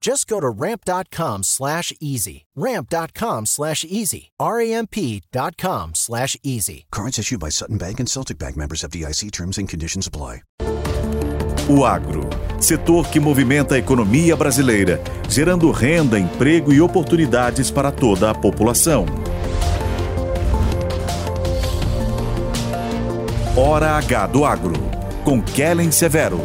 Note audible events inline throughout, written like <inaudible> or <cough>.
Just go to ramp.com slash easy. Ramp.com slash easy. R-A-M-P.com slash easy. Cards issued by Sutton Bank and Celtic Bank members of DIC terms and conditions apply. O agro, setor que movimenta a economia brasileira, gerando renda, emprego e oportunidades para toda a população. Hora H do Agro, com Kellen Severo.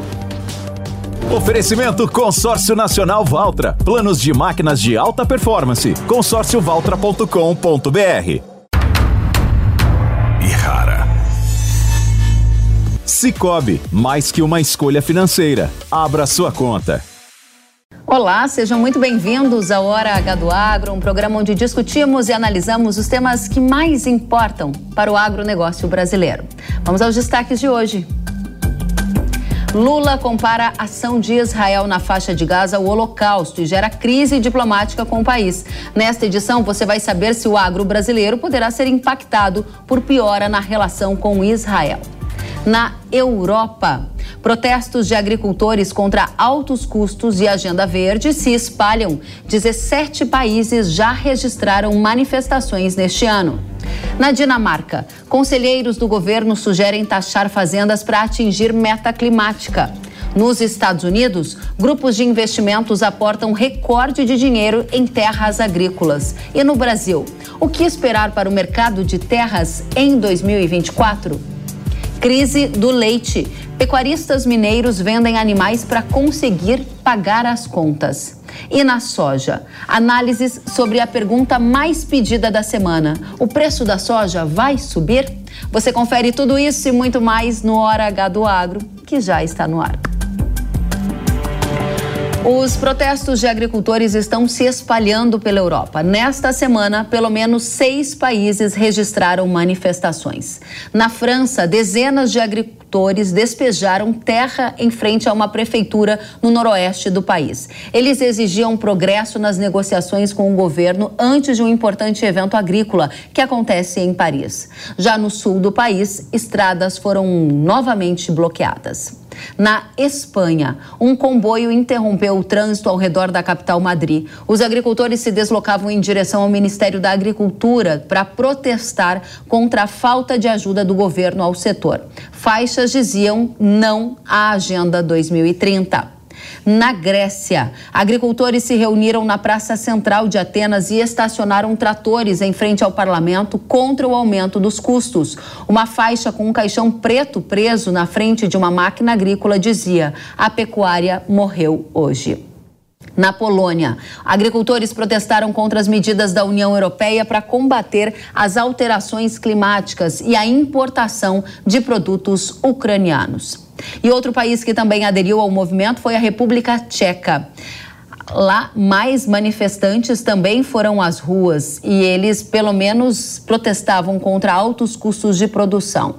Oferecimento Consórcio Nacional Valtra. Planos de máquinas de alta performance. consórciovaltra.com.br. E rara. Cicobi, mais que uma escolha financeira. Abra sua conta. Olá, sejam muito bem-vindos ao Hora H do Agro, um programa onde discutimos e analisamos os temas que mais importam para o agronegócio brasileiro. Vamos aos destaques de hoje. Lula compara a ação de Israel na faixa de Gaza ao Holocausto e gera crise diplomática com o país. Nesta edição, você vai saber se o agro brasileiro poderá ser impactado por piora na relação com Israel. Na Europa, protestos de agricultores contra altos custos e agenda verde se espalham. 17 países já registraram manifestações neste ano. Na Dinamarca, conselheiros do governo sugerem taxar fazendas para atingir meta climática. Nos Estados Unidos, grupos de investimentos aportam recorde de dinheiro em terras agrícolas. E no Brasil, o que esperar para o mercado de terras em 2024? Crise do leite. Pecuaristas mineiros vendem animais para conseguir pagar as contas. E na soja, análises sobre a pergunta mais pedida da semana: o preço da soja vai subir? Você confere tudo isso e muito mais no Hora H do Agro, que já está no ar. Os protestos de agricultores estão se espalhando pela Europa. Nesta semana, pelo menos seis países registraram manifestações. Na França, dezenas de agricultores despejaram terra em frente a uma prefeitura no noroeste do país. Eles exigiam progresso nas negociações com o governo antes de um importante evento agrícola que acontece em Paris. Já no sul do país, estradas foram novamente bloqueadas. Na Espanha, um comboio interrompeu o trânsito ao redor da capital Madrid. Os agricultores se deslocavam em direção ao Ministério da Agricultura para protestar contra a falta de ajuda do governo ao setor. Faixas diziam não à Agenda 2030. Na Grécia, agricultores se reuniram na Praça Central de Atenas e estacionaram tratores em frente ao parlamento contra o aumento dos custos. Uma faixa com um caixão preto preso na frente de uma máquina agrícola dizia: a pecuária morreu hoje. Na Polônia, agricultores protestaram contra as medidas da União Europeia para combater as alterações climáticas e a importação de produtos ucranianos. E outro país que também aderiu ao movimento foi a República Tcheca. Lá, mais manifestantes também foram às ruas e eles, pelo menos, protestavam contra altos custos de produção.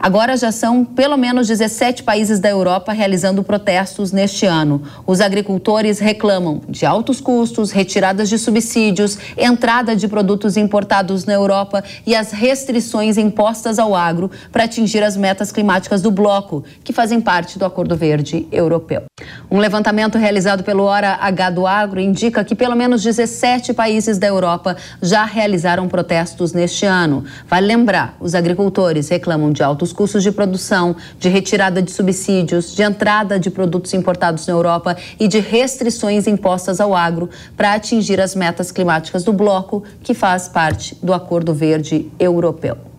Agora já são pelo menos 17 países da Europa realizando protestos neste ano. Os agricultores reclamam de altos custos, retiradas de subsídios, entrada de produtos importados na Europa e as restrições impostas ao agro para atingir as metas climáticas do bloco, que fazem parte do Acordo Verde Europeu. Um levantamento realizado pelo Hora H do Agro indica que pelo menos 17 países da Europa já realizaram protestos neste ano. Vale lembrar, os agricultores reclamam de altos custos de produção, de retirada de subsídios, de entrada de produtos importados na Europa e de restrições impostas ao agro para atingir as metas climáticas do bloco, que faz parte do Acordo Verde Europeu.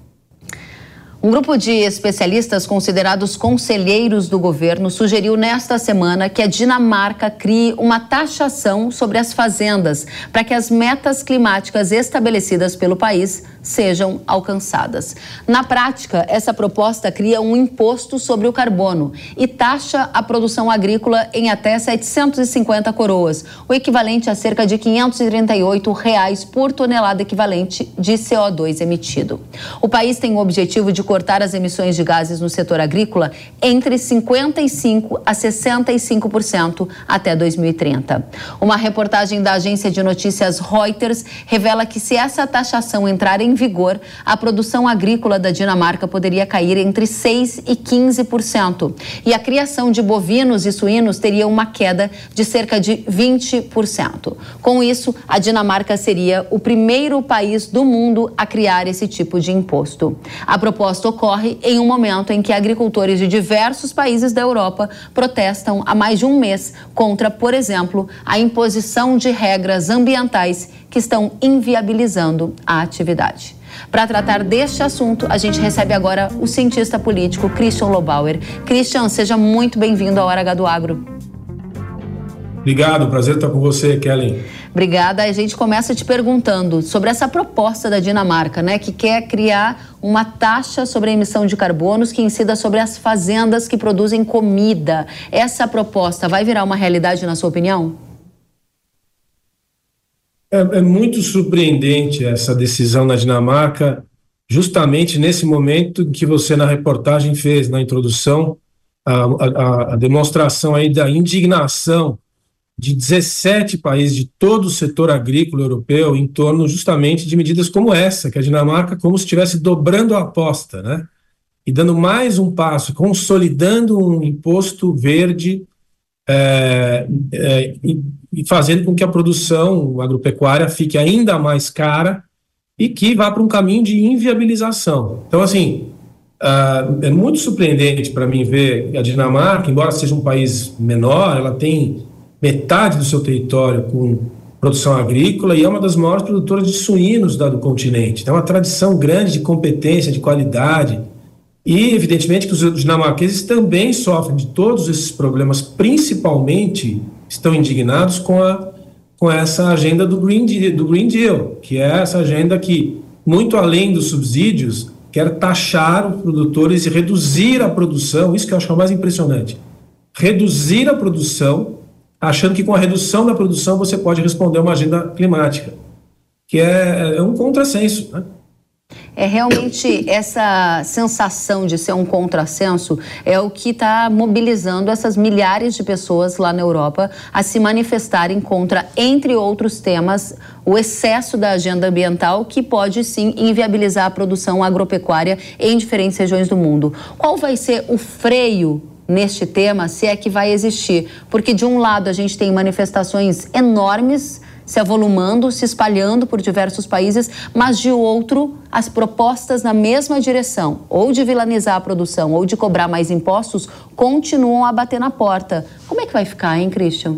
Um grupo de especialistas considerados conselheiros do governo sugeriu nesta semana que a Dinamarca crie uma taxação sobre as fazendas para que as metas climáticas estabelecidas pelo país sejam alcançadas. Na prática, essa proposta cria um imposto sobre o carbono e taxa a produção agrícola em até 750 coroas, o equivalente a cerca de 538 reais por tonelada equivalente de CO2 emitido. O país tem o objetivo de cortar as emissões de gases no setor agrícola entre 55% a 65% até 2030. Uma reportagem da agência de notícias Reuters revela que se essa taxação entrar em vigor, a produção agrícola da Dinamarca poderia cair entre 6% e 15%. E a criação de bovinos e suínos teria uma queda de cerca de 20%. Com isso, a Dinamarca seria o primeiro país do mundo a criar esse tipo de imposto. A proposta ocorre em um momento em que agricultores de diversos países da Europa protestam há mais de um mês contra, por exemplo, a imposição de regras ambientais que estão inviabilizando a atividade. Para tratar deste assunto, a gente recebe agora o cientista político Christian Lobauer. Christian, seja muito bem-vindo ao Hora H do Agro. Obrigado, prazer estar com você, Kellen. Obrigada. A gente começa te perguntando sobre essa proposta da Dinamarca, né, que quer criar uma taxa sobre a emissão de carbonos que incida sobre as fazendas que produzem comida. Essa proposta vai virar uma realidade, na sua opinião? É, é muito surpreendente essa decisão na Dinamarca, justamente nesse momento em que você, na reportagem, fez, na introdução, a, a, a demonstração aí da indignação de 17 países de todo o setor agrícola europeu em torno justamente de medidas como essa, que a Dinamarca como se estivesse dobrando a aposta, né? E dando mais um passo, consolidando um imposto verde é, é, e, fazendo com que a produção agropecuária fique ainda mais cara e que vá para um caminho de inviabilização. Então, assim, uh, é muito surpreendente para mim ver a Dinamarca, embora seja um país menor, ela tem metade do seu território com produção agrícola e é uma das maiores produtoras de suínos do continente. Tem uma tradição grande de competência, de qualidade. E, evidentemente, que os dinamarqueses também sofrem de todos esses problemas, principalmente estão indignados com, a, com essa agenda do Green, Deal, do Green Deal, que é essa agenda que, muito além dos subsídios, quer taxar os produtores e reduzir a produção, isso que eu acho mais impressionante, reduzir a produção achando que com a redução da produção você pode responder a uma agenda climática, que é, é um contrassenso. Né? É realmente essa sensação de ser um contrassenso é o que está mobilizando essas milhares de pessoas lá na Europa a se manifestarem contra, entre outros temas, o excesso da agenda ambiental que pode sim inviabilizar a produção agropecuária em diferentes regiões do mundo. Qual vai ser o freio neste tema, se é que vai existir. Porque, de um lado, a gente tem manifestações enormes se avolumando, se espalhando por diversos países, mas de outro, as propostas na mesma direção, ou de vilanizar a produção, ou de cobrar mais impostos, continuam a bater na porta. Como é que vai ficar, hein, Christian?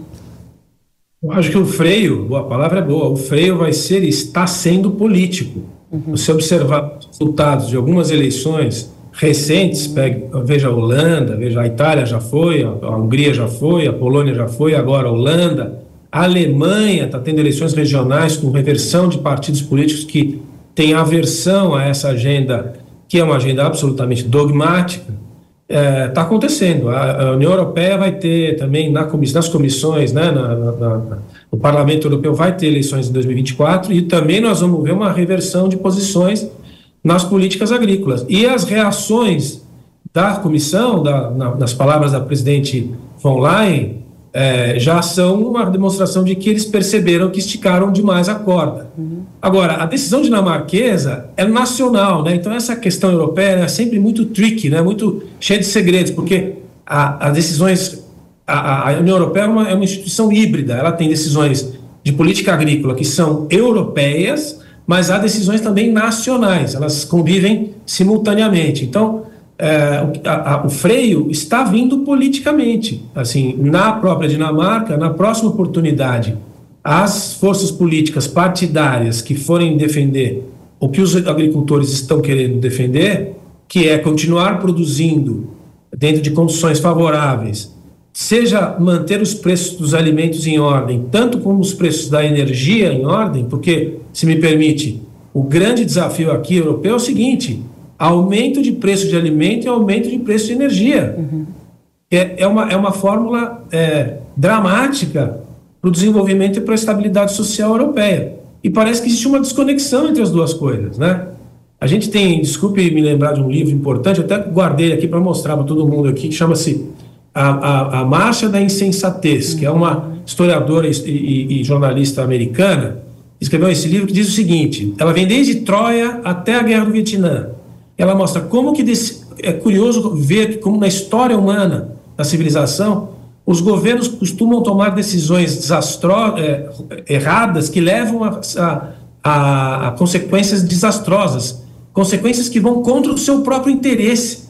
Eu acho que o freio, a palavra é boa, o freio vai ser, está sendo político. Uhum. Você observar os resultados de algumas eleições, recentes, pegue, veja a Holanda, veja a Itália já foi, a, Hungria já foi, a Polônia já foi, agora a Holanda, a Alemanha está tendo eleições regionais com reversão de partidos políticos que têm aversão a essa agenda, que é uma agenda absolutamente dogmática. Está é, tá acontecendo. A, a, União Europeia vai ter também na nas comissões, né, na, na, no Parlamento Europeu vai ter eleições em 2024 e também nós vamos ver uma reversão de posições nas políticas agrícolas. E as reações da comissão, da, na, nas palavras da presidente von Leyen, é, já são uma demonstração de que eles perceberam que esticaram demais a corda. Uhum. Agora, a decisão dinamarquesa é nacional, né? Então essa questão europeia é sempre muito tricky, né? Muito cheia de segredos, porque as decisões a, a, União Europeia é uma, é uma instituição híbrida. Ela tem decisões de política agrícola que são europeias mas há decisões também nacionais, elas convivem simultaneamente. Então, é, a, a, o freio está vindo politicamente. Assim, na própria Dinamarca, na próxima oportunidade, as forças políticas partidárias que forem defender o que os agricultores estão querendo defender, que é continuar produzindo dentro de condições favoráveis, seja manter os preços dos alimentos em ordem, tanto como os preços da energia em ordem, porque, se me permite, o grande desafio aqui europeu é o seguinte: aumento de preço de alimento e aumento de preço de energia. Uhum. É, é, uma, é uma fórmula é, dramática para o desenvolvimento e para a estabilidade social europeia. E parece que existe uma desconexão entre as duas coisas, né? A gente tem, desculpe me lembrar de um livro importante, eu até guardei aqui para mostrar para todo mundo aqui, que chama-se a, a, a, Marcha da Insensatez, que é uma historiadora e, e, e jornalista americana, escreveu esse livro que diz o seguinte: ela vem desde Troia até a Guerra do Vietnã. Ela mostra como que desse, é curioso ver como na história humana da civilização os governos costumam tomar decisões desastro, é, erradas que levam a, a, a consequências desastrosas, consequências que vão contra o seu próprio interesse.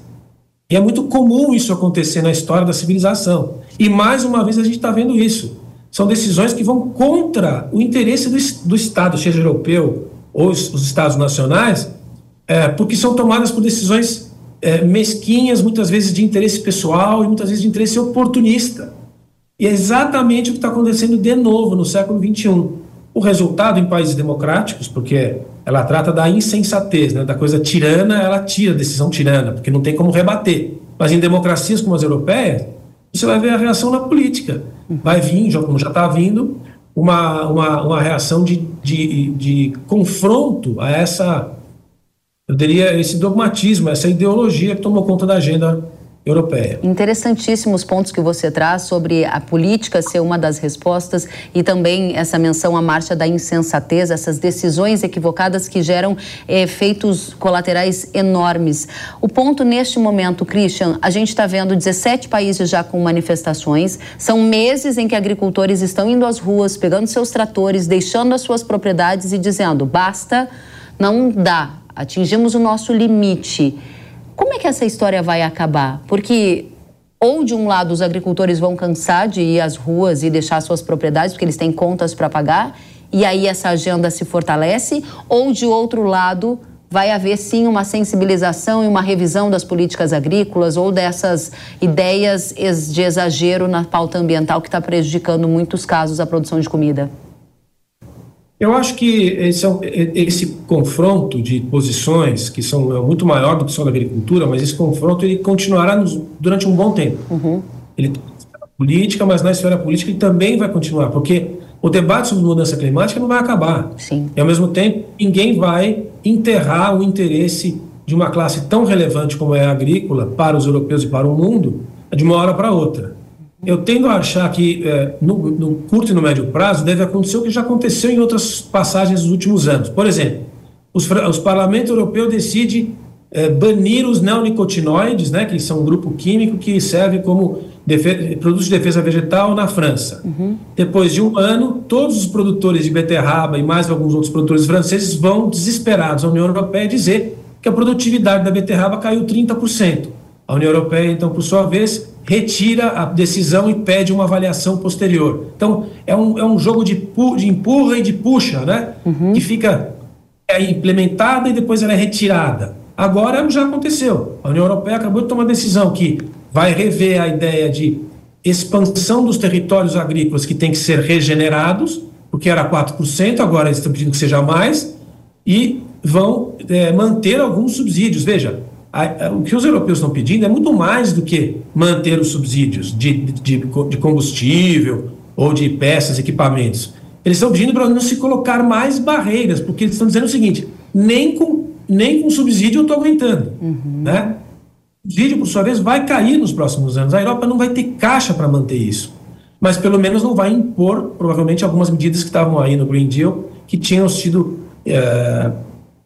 E é muito comum isso acontecer na história da civilização. E mais uma vez a gente está vendo isso. São decisões que vão contra o interesse do, do Estado, seja europeu ou os, os Estados nacionais, é, porque são tomadas por decisões é, mesquinhas, muitas vezes de interesse pessoal e muitas vezes de interesse oportunista. E é exatamente o que está acontecendo de novo no século XXI. O resultado em países democráticos, porque ela trata da insensatez, né, da coisa tirana, ela tira decisão tirana, porque não tem como rebater. Mas em democracias como as europeias, você vai ver a reação na política. Vai vir, como já está vindo, uma, uma, uma reação de, de, de confronto a essa, eu diria, esse dogmatismo, essa ideologia que tomou conta da agenda europeia. Interessantíssimos pontos que você traz sobre a política ser uma das respostas e também essa menção à marcha da insensatez, essas decisões equivocadas que geram efeitos colaterais enormes. O ponto neste momento, Christian, a gente está vendo 17 países já com manifestações, são meses em que agricultores estão indo às ruas, pegando seus tratores, deixando as suas propriedades e dizendo: basta, não dá, atingimos o nosso limite. Como é que essa história vai acabar? Porque ou de um lado os agricultores vão cansar de ir às ruas e deixar suas propriedades porque eles têm contas para pagar e aí essa agenda se fortalece, ou de outro lado vai haver sim uma sensibilização e uma revisão das políticas agrícolas ou dessas ideias de exagero na pauta ambiental que está prejudicando muitos casos a produção de comida. Eu acho que esse, é esse confronto de posições, que são é muito maior do que só da agricultura, mas esse confronto ele continuará nos, durante um bom tempo. Uhum. Ele na política, mas na esfera política ele também vai continuar, porque o debate sobre mudança climática não vai acabar. Sim. E ao mesmo tempo, ninguém vai enterrar o interesse de uma classe tão relevante como é a agrícola para os europeus e para o mundo de uma hora para outra. Eu tendo a achar que é, no, no, curto e no médio prazo deve acontecer o que já aconteceu em outras passagens dos últimos anos. Por exemplo, os, os parlamentos europeus decidem é, banir os neonicotinoides, né, que são um grupo químico que serve como produto de defesa vegetal na França. Uhum. Depois de um ano, todos os produtores de beterraba e mais alguns outros produtores franceses vão desesperados à União Europeia dizer que a produtividade da beterraba caiu 30%. A União Europeia, então, por sua vez, retira a decisão e pede uma avaliação posterior. Então, é um, é um jogo de, pu de empurra e de puxa, né? Uhum. Que fica é implementada e depois ela é retirada. Agora já aconteceu. A União Europeia acabou de tomar uma decisão que vai rever a ideia de expansão dos territórios agrícolas que têm que ser regenerados, porque era 4%, agora eles estão pedindo que seja mais, e vão é, manter alguns subsídios. Veja, o que os europeus estão pedindo é muito mais do que manter os subsídios de, de, de combustível ou de peças, equipamentos. Eles estão pedindo para não se colocar mais barreiras, porque eles estão dizendo o seguinte: nem com, nem com subsídio eu estou aguentando. Uhum. Né? O subsídio, por sua vez, vai cair nos próximos anos. A Europa não vai ter caixa para manter isso. Mas pelo menos não vai impor, provavelmente, algumas medidas que estavam aí no Green Deal, que tinham sido. É,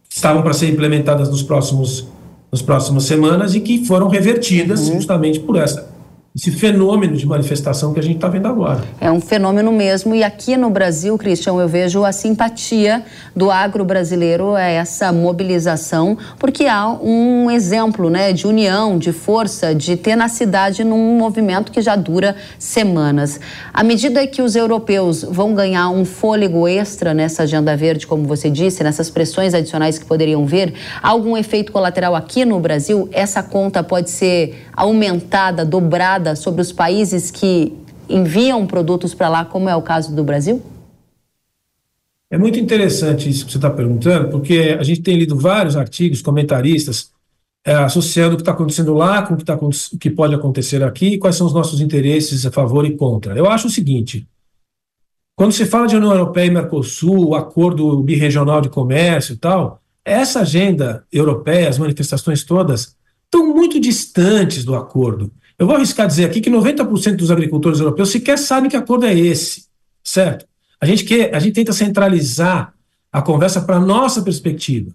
estavam para ser implementadas nos próximos nas próximas semanas e que foram revertidas uhum. justamente por essa esse fenômeno de manifestação que a gente está vendo agora. É um fenômeno mesmo, e aqui no Brasil, Cristian, eu vejo a simpatia do agro brasileiro a essa mobilização, porque há um exemplo né, de união, de força, de tenacidade num movimento que já dura semanas. À medida que os europeus vão ganhar um fôlego extra nessa agenda verde, como você disse, nessas pressões adicionais que poderiam vir, há algum efeito colateral aqui no Brasil? Essa conta pode ser aumentada, dobrada? Sobre os países que enviam produtos para lá, como é o caso do Brasil? É muito interessante isso que você está perguntando, porque a gente tem lido vários artigos, comentaristas, é, associando o que está acontecendo lá com o que, tá, o que pode acontecer aqui quais são os nossos interesses a favor e contra. Eu acho o seguinte: quando se fala de União Europeia e Mercosul, o acordo birregional de comércio e tal, essa agenda europeia, as manifestações todas, estão muito distantes do acordo. Eu vou arriscar dizer aqui que 90% dos agricultores europeus sequer sabem que acordo é esse, certo? A gente, quer, a gente tenta centralizar a conversa para a nossa perspectiva.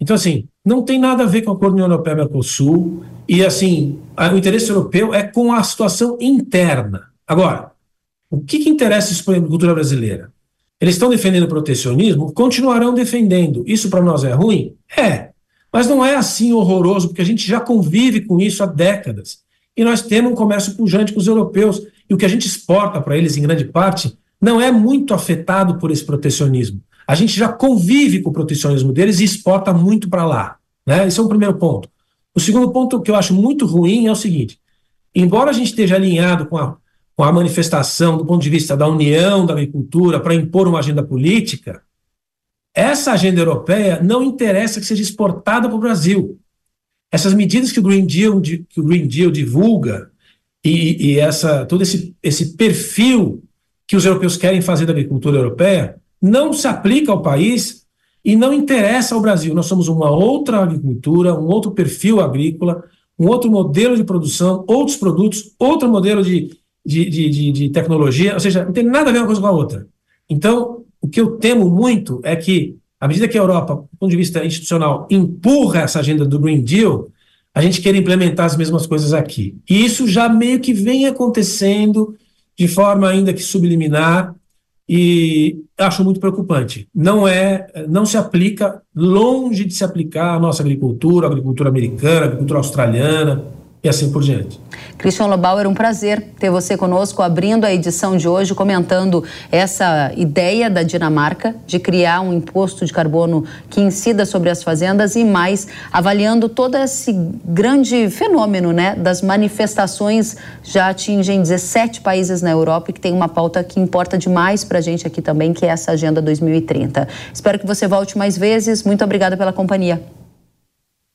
Então, assim, não tem nada a ver com o acordo União Europeia-Mercosul, e, assim, o interesse europeu é com a situação interna. Agora, o que, que interessa isso para a agricultura brasileira? Eles estão defendendo o protecionismo? Continuarão defendendo. Isso para nós é ruim? É. Mas não é assim horroroso, porque a gente já convive com isso há décadas e nós temos um comércio pujante com os europeus. E o que a gente exporta para eles, em grande parte, não é muito afetado por esse protecionismo. A gente já convive com o protecionismo deles e exporta muito para lá. Né? Esse é o primeiro ponto. O segundo ponto que eu acho muito ruim é o seguinte: embora a gente esteja alinhado com a, com a manifestação do ponto de vista da união da agricultura para impor uma agenda política, essa agenda europeia não interessa que seja exportada para o Brasil. Essas medidas que o Green Deal, que o Green Deal divulga e, e essa, todo esse, esse perfil que os europeus querem fazer da agricultura europeia não se aplica ao país e não interessa ao Brasil. Nós somos uma outra agricultura, um outro perfil agrícola, um outro modelo de produção, outros produtos, outro modelo de, de, de, de, tecnologia, ou seja, não tem nada a ver uma coisa com a outra. Então, o que eu temo muito é que à medida que a Europa, do ponto de vista institucional, empurra essa agenda do Green Deal, a gente quer implementar as mesmas coisas aqui. E isso já meio que vem acontecendo de forma ainda que subliminar e acho muito preocupante. Não é, não se aplica, longe de se aplicar à nossa agricultura, agricultura americana, agricultura australiana, e assim por diante. Christian Lobauer, um prazer ter você conosco, abrindo a edição de hoje, comentando essa ideia da Dinamarca de criar um imposto de carbono que incida sobre as fazendas e mais avaliando todo esse grande fenômeno né, das manifestações. Já atingem 17 países na Europa e que tem uma pauta que importa demais para a gente aqui também, que é essa Agenda 2030. Espero que você volte mais vezes. Muito obrigada pela companhia.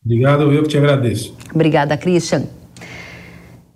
Obrigado, eu que te agradeço. Obrigada, Christian.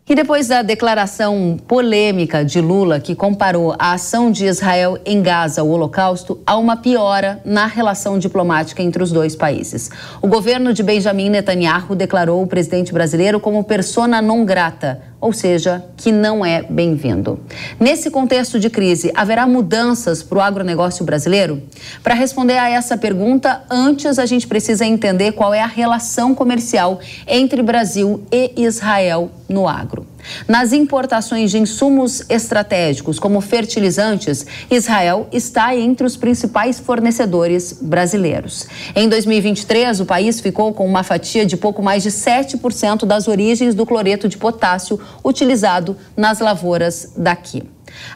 E depois da declaração polêmica de Lula, que comparou a ação de Israel em Gaza ao Holocausto, há uma piora na relação diplomática entre os dois países. O governo de Benjamin Netanyahu declarou o presidente brasileiro como persona non grata ou seja, que não é bem-vindo. Nesse contexto de crise, haverá mudanças para o agronegócio brasileiro? Para responder a essa pergunta, antes a gente precisa entender qual é a relação comercial entre Brasil e Israel no agro. Nas importações de insumos estratégicos, como fertilizantes, Israel está entre os principais fornecedores brasileiros. Em 2023, o país ficou com uma fatia de pouco mais de 7% das origens do cloreto de potássio utilizado nas lavouras daqui.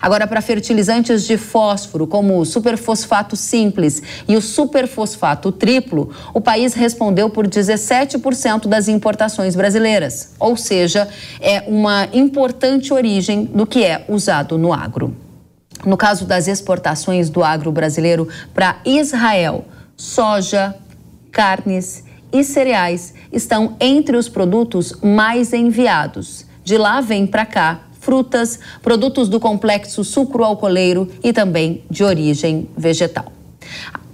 Agora, para fertilizantes de fósforo, como o superfosfato simples e o superfosfato triplo, o país respondeu por 17% das importações brasileiras, ou seja, é uma importante origem do que é usado no agro. No caso das exportações do agro brasileiro para Israel, soja, carnes e cereais estão entre os produtos mais enviados. De lá vem para cá frutas, produtos do complexo sucroalcooleiro e também de origem vegetal.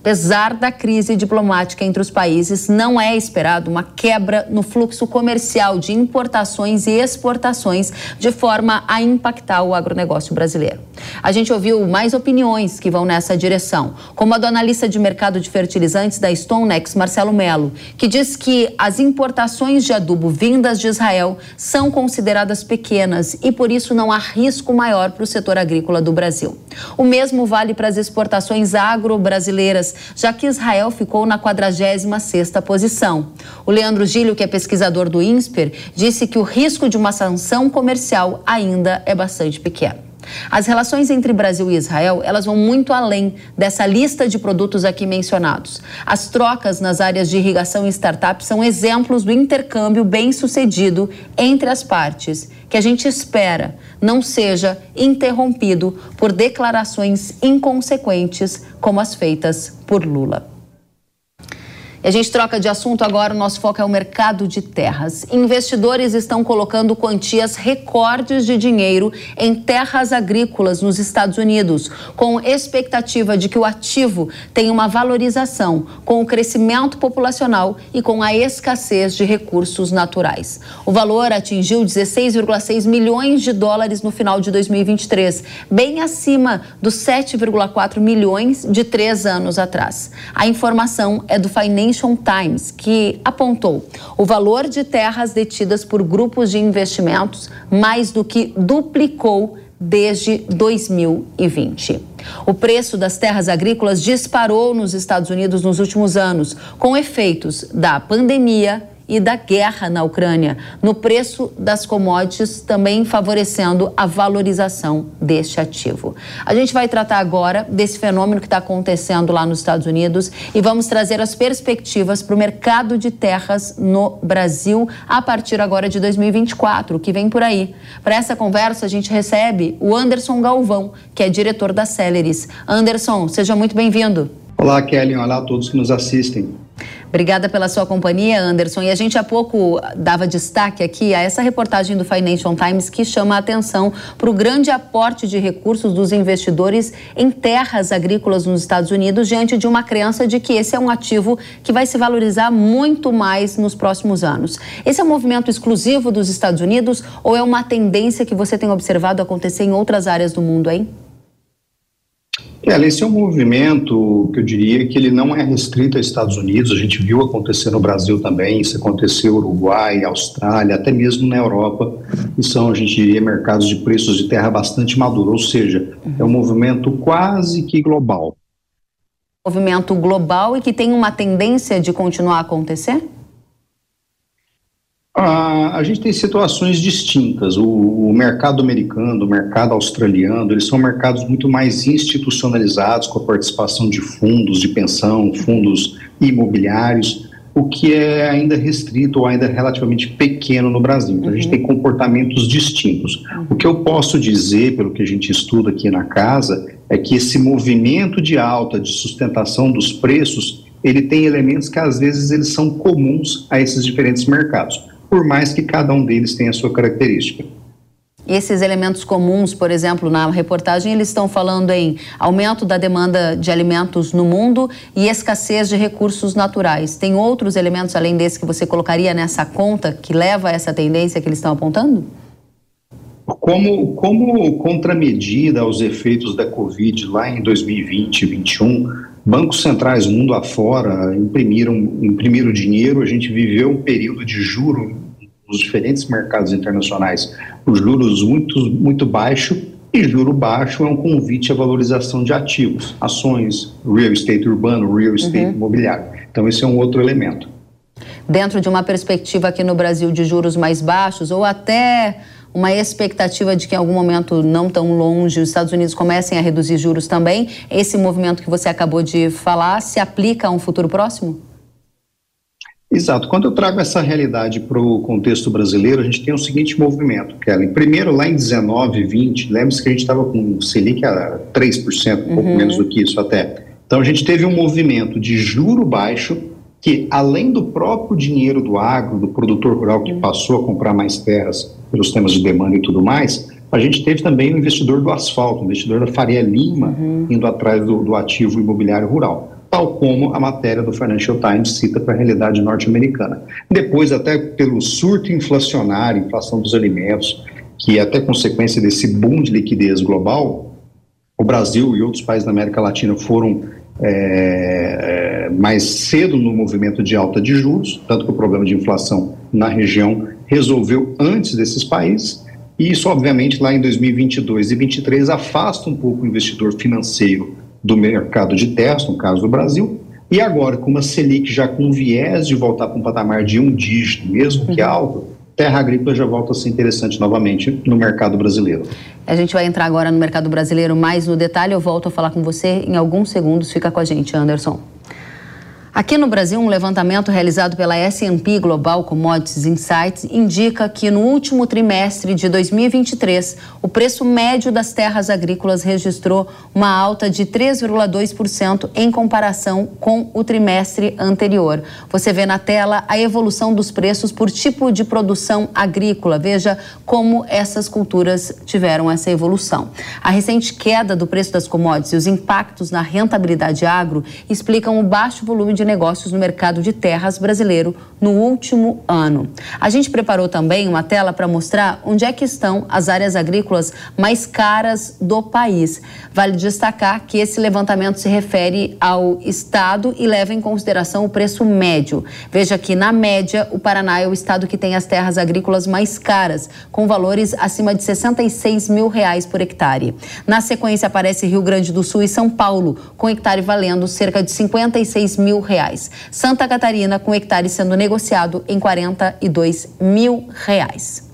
Apesar da crise diplomática entre os países, não é esperado uma quebra no fluxo comercial de importações e exportações de forma a impactar o agronegócio brasileiro. A gente ouviu mais opiniões que vão nessa direção, como a do analista de mercado de fertilizantes da Stonex, Marcelo Melo, que diz que as importações de adubo vindas de Israel são consideradas pequenas e por isso não há risco maior para o setor agrícola do Brasil. O mesmo vale para as exportações agro-brasileiras já que Israel ficou na 46ª posição. O Leandro Gílio, que é pesquisador do INSPER, disse que o risco de uma sanção comercial ainda é bastante pequeno. As relações entre Brasil e Israel, elas vão muito além dessa lista de produtos aqui mencionados. As trocas nas áreas de irrigação e startup são exemplos do intercâmbio bem-sucedido entre as partes, que a gente espera não seja interrompido por declarações inconsequentes como as feitas por Lula. E a gente troca de assunto agora, o nosso foco é o mercado de terras. Investidores estão colocando quantias recordes de dinheiro em terras agrícolas nos Estados Unidos, com expectativa de que o ativo tenha uma valorização com o crescimento populacional e com a escassez de recursos naturais. O valor atingiu 16,6 milhões de dólares no final de 2023, bem acima dos 7,4 milhões de três anos atrás. A informação é do Financial Financial Times, que apontou o valor de terras detidas por grupos de investimentos mais do que duplicou desde 2020. O preço das terras agrícolas disparou nos Estados Unidos nos últimos anos, com efeitos da pandemia e da guerra na Ucrânia, no preço das commodities, também favorecendo a valorização deste ativo. A gente vai tratar agora desse fenômeno que está acontecendo lá nos Estados Unidos e vamos trazer as perspectivas para o mercado de terras no Brasil a partir agora de 2024, que vem por aí. Para essa conversa, a gente recebe o Anderson Galvão, que é diretor da Celeris. Anderson, seja muito bem-vindo. Olá, Kelly. Olá a todos que nos assistem. Obrigada pela sua companhia, Anderson. E a gente há pouco dava destaque aqui a essa reportagem do Financial Times que chama a atenção para o grande aporte de recursos dos investidores em terras agrícolas nos Estados Unidos, diante de uma crença de que esse é um ativo que vai se valorizar muito mais nos próximos anos. Esse é um movimento exclusivo dos Estados Unidos ou é uma tendência que você tem observado acontecer em outras áreas do mundo, hein? É, esse é um movimento que eu diria que ele não é restrito aos Estados Unidos, a gente viu acontecer no Brasil também, isso aconteceu no Uruguai, Austrália, até mesmo na Europa, que são, a gente diria, mercados de preços de terra bastante maduros, ou seja, é um movimento quase que global. Movimento global e que tem uma tendência de continuar a acontecer? A, a gente tem situações distintas. O, o, mercado americano, o mercado australiano, eles são mercados muito mais institucionalizados, com a participação de fundos de pensão, fundos imobiliários, o que é ainda restrito ou ainda relativamente pequeno no Brasil. Então, uhum. a gente uhum. tem comportamentos distintos. O que eu posso dizer, pelo que a gente estuda aqui na casa, é que esse movimento de alta, de sustentação dos preços, ele tem elementos que às vezes eles são comuns a esses diferentes mercados por mais que cada um deles tenha a sua característica. Esses elementos comuns, por exemplo, na reportagem, eles estão falando em aumento da demanda de alimentos no mundo e escassez de recursos naturais. Tem outros elementos além desse que você colocaria nessa conta que leva a essa tendência que eles estão apontando? Como, como contramedida aos efeitos da Covid lá em 2020 e 2021, bancos centrais mundo afora imprimiram, imprimiram dinheiro, a gente viveu um período de juro nos diferentes mercados internacionais, os juros muito, muito baixo e juro baixo é um convite à valorização de ativos, ações, real estate urbano, real estate uhum. imobiliário. Então esse é um outro elemento. Dentro de uma perspectiva aqui no Brasil de juros mais baixos ou até uma expectativa de que em algum momento não tão longe os Estados Unidos comecem a reduzir juros também. Esse movimento que você acabou de falar se aplica a um futuro próximo? Exato. Quando eu trago essa realidade para o contexto brasileiro, a gente tem o seguinte movimento, Kellen. Primeiro, lá em 19, 20, lembre-se que a gente estava com Selic a 3%, um uhum. pouco menos do que isso até. Então, a gente teve um movimento de juro baixo que, além do próprio dinheiro do agro, do produtor rural que uhum. passou a comprar mais terras pelos temas de demanda e tudo mais, a gente teve também o investidor do asfalto, o investidor da Faria Lima, uhum. indo atrás do, do, ativo imobiliário rural. tal como a matéria do Financial Times cita para a realidade norte-americana. Depois, até pelo surto inflacionário, inflação dos alimentos, que é até consequência desse boom de liquidez global, o Brasil e outros países da América Latina foram é, é, mais cedo no movimento de alta de juros, tanto que o problema de inflação na região resolveu antes desses países, e isso, obviamente, lá em 2022 e 2023 afasta um pouco o investidor financeiro do mercado de terras, no caso do Brasil, e agora, com uma Selic já com viés de voltar para um patamar de um dígito, mesmo que uhum. alto, terra agrícola já volta a ser interessante novamente no mercado brasileiro. A gente vai entrar agora no mercado brasileiro mais no detalhe. Eu volto a falar com você em alguns segundos. Fica com a gente, Anderson. Aqui no Brasil, um levantamento realizado pela S&P Global Commodities Insights indica que no último trimestre de 2023, o preço médio das terras agrícolas registrou uma alta de 3,2% em comparação com o trimestre anterior. Você vê na tela a evolução dos preços por tipo de produção agrícola. Veja como essas culturas tiveram essa evolução. A recente queda do preço das commodities e os impactos na rentabilidade agro explicam o baixo volume de negócios no mercado de terras brasileiro no último ano. A gente preparou também uma tela para mostrar onde é que estão as áreas agrícolas mais caras do país. Vale destacar que esse levantamento se refere ao estado e leva em consideração o preço médio. Veja que, na média, o Paraná é o estado que tem as terras agrícolas mais caras, com valores acima de 66 mil reais por hectare. Na sequência, aparece Rio Grande do Sul e São Paulo, com hectare valendo cerca de 56 mil reais. Santa Catarina, com hectare sendo negociado em 42 mil reais.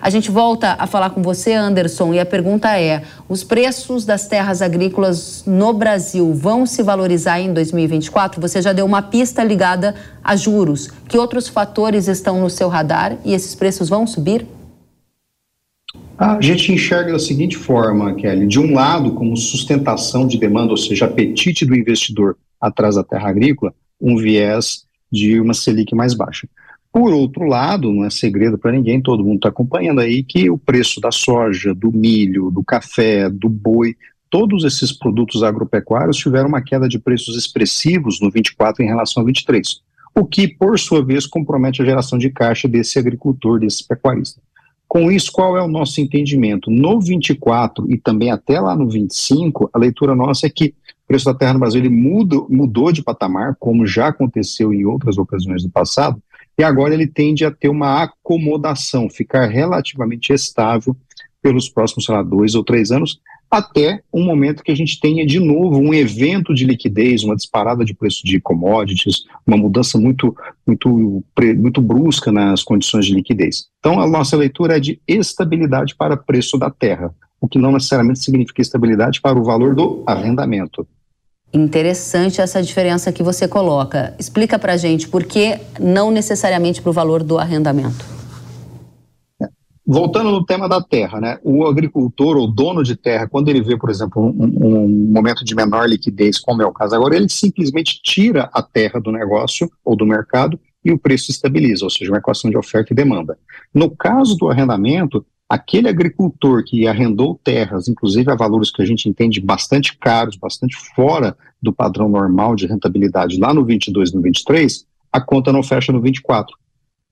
A gente volta a falar com você, Anderson, e a pergunta é: os preços das terras agrícolas no Brasil vão se valorizar em 2024? Você já deu uma pista ligada a juros. Que outros fatores estão no seu radar e esses preços vão subir? A gente enxerga da seguinte forma, Kelly: de um lado, como sustentação de demanda, ou seja, apetite do investidor atrás da terra agrícola, um viés de uma Selic mais baixa. Por outro lado, não é segredo para ninguém, todo mundo está acompanhando aí que o preço da soja, do milho, do café, do boi, todos esses produtos agropecuários tiveram uma queda de preços expressivos no 24 em relação ao 23, o que, por sua vez, compromete a geração de caixa desse agricultor, desse pecuarista. Com isso, qual é o nosso entendimento? No 24 e também até lá no 25, a leitura nossa é que preço da terra no Brasil ele mudou de patamar, como já aconteceu em outras ocasiões do passado, e agora ele tende a ter uma acomodação, ficar relativamente estável pelos próximos, sei lá, dois ou três anos, até um momento que a gente tenha de novo um evento de liquidez, uma disparada de preço de commodities, uma mudança muito, muito, muito brusca nas condições de liquidez. Então, a nossa leitura é de estabilidade para preço da terra, o que não necessariamente significa estabilidade para o valor do arrendamento. Interessante essa diferença que você coloca. Explica para gente por que não necessariamente para o valor do arrendamento. Voltando no tema da terra, né? O agricultor ou dono de terra, quando ele vê, por exemplo, um, um, momento de menor liquidez, como é o caso agora, ele simplesmente tira a terra do negócio ou do mercado e o preço estabiliza, ou seja, uma equação de oferta e demanda. No caso do arrendamento, aquele agricultor que arrendou terras, inclusive a valores que a gente entende bastante caros, bastante fora do padrão normal de rentabilidade lá no 22 no 23, a conta não fecha no 24.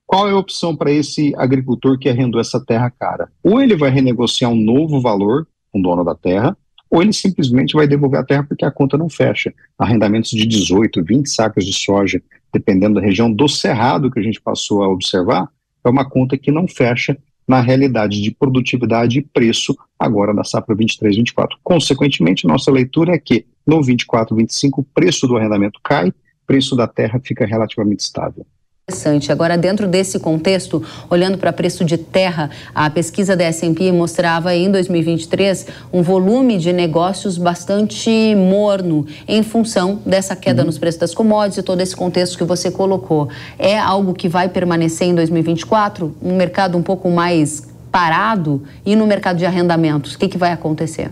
Qual é a opção para esse agricultor que arrendou essa terra cara? Ou ele vai renegociar um novo valor com o dono da terra, ou ele simplesmente vai devolver a terra porque a conta não fecha. Arrendamentos de 18, 20 sacas de soja, dependendo da região do cerrado que a gente passou a observar, é uma conta que não fecha na realidade de produtividade e preço agora da safra 23-24. Consequentemente, nossa leitura é que no 24-25 o preço do arrendamento cai, preço da terra fica relativamente estável. Interessante. Agora, dentro desse contexto, olhando para preço de terra, a pesquisa da S&P mostrava em 2023 um volume de negócios bastante morno em função dessa queda uhum. nos preços das commodities e todo esse contexto que você colocou. É algo que vai permanecer em 2024? Um mercado um pouco mais parado? E no mercado de arrendamentos, o que, que vai acontecer?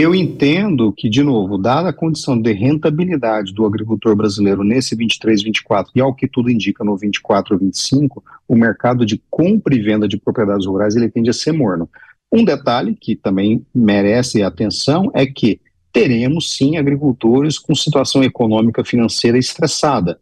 Eu entendo que, de novo, dada a condição de rentabilidade do agricultor brasileiro nesse 23, 24 e ao que tudo indica no 24, 25, o mercado de compra e venda de propriedades rurais ele tende a ser morno. Um detalhe que também merece atenção é que teremos sim agricultores com situação econômica financeira estressada,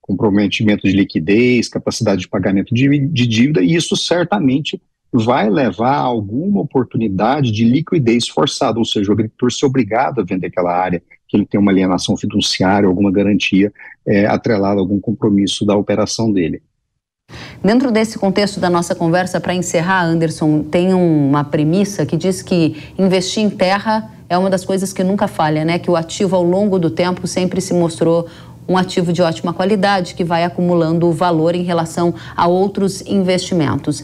comprometimento de liquidez, capacidade de pagamento de, de dívida, e isso certamente vai levar a alguma oportunidade de liquidez forçada, ou seja, o agricultor ser obrigado a vender aquela área, que ele tem uma alienação fiduciária, alguma garantia é, atrelada a algum compromisso da operação dele. Dentro desse contexto da nossa conversa, para encerrar, Anderson, tem uma premissa que diz que investir em terra é uma das coisas que nunca falha, né? Que o ativo ao longo do tempo sempre se mostrou um ativo de ótima qualidade que vai acumulando valor em relação a outros investimentos.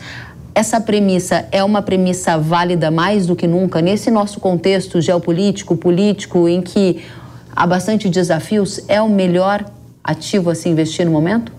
Essa premissa é uma premissa válida mais do que nunca nesse nosso contexto geopolítico, político, em que há bastante desafios? É o melhor ativo a se investir no momento?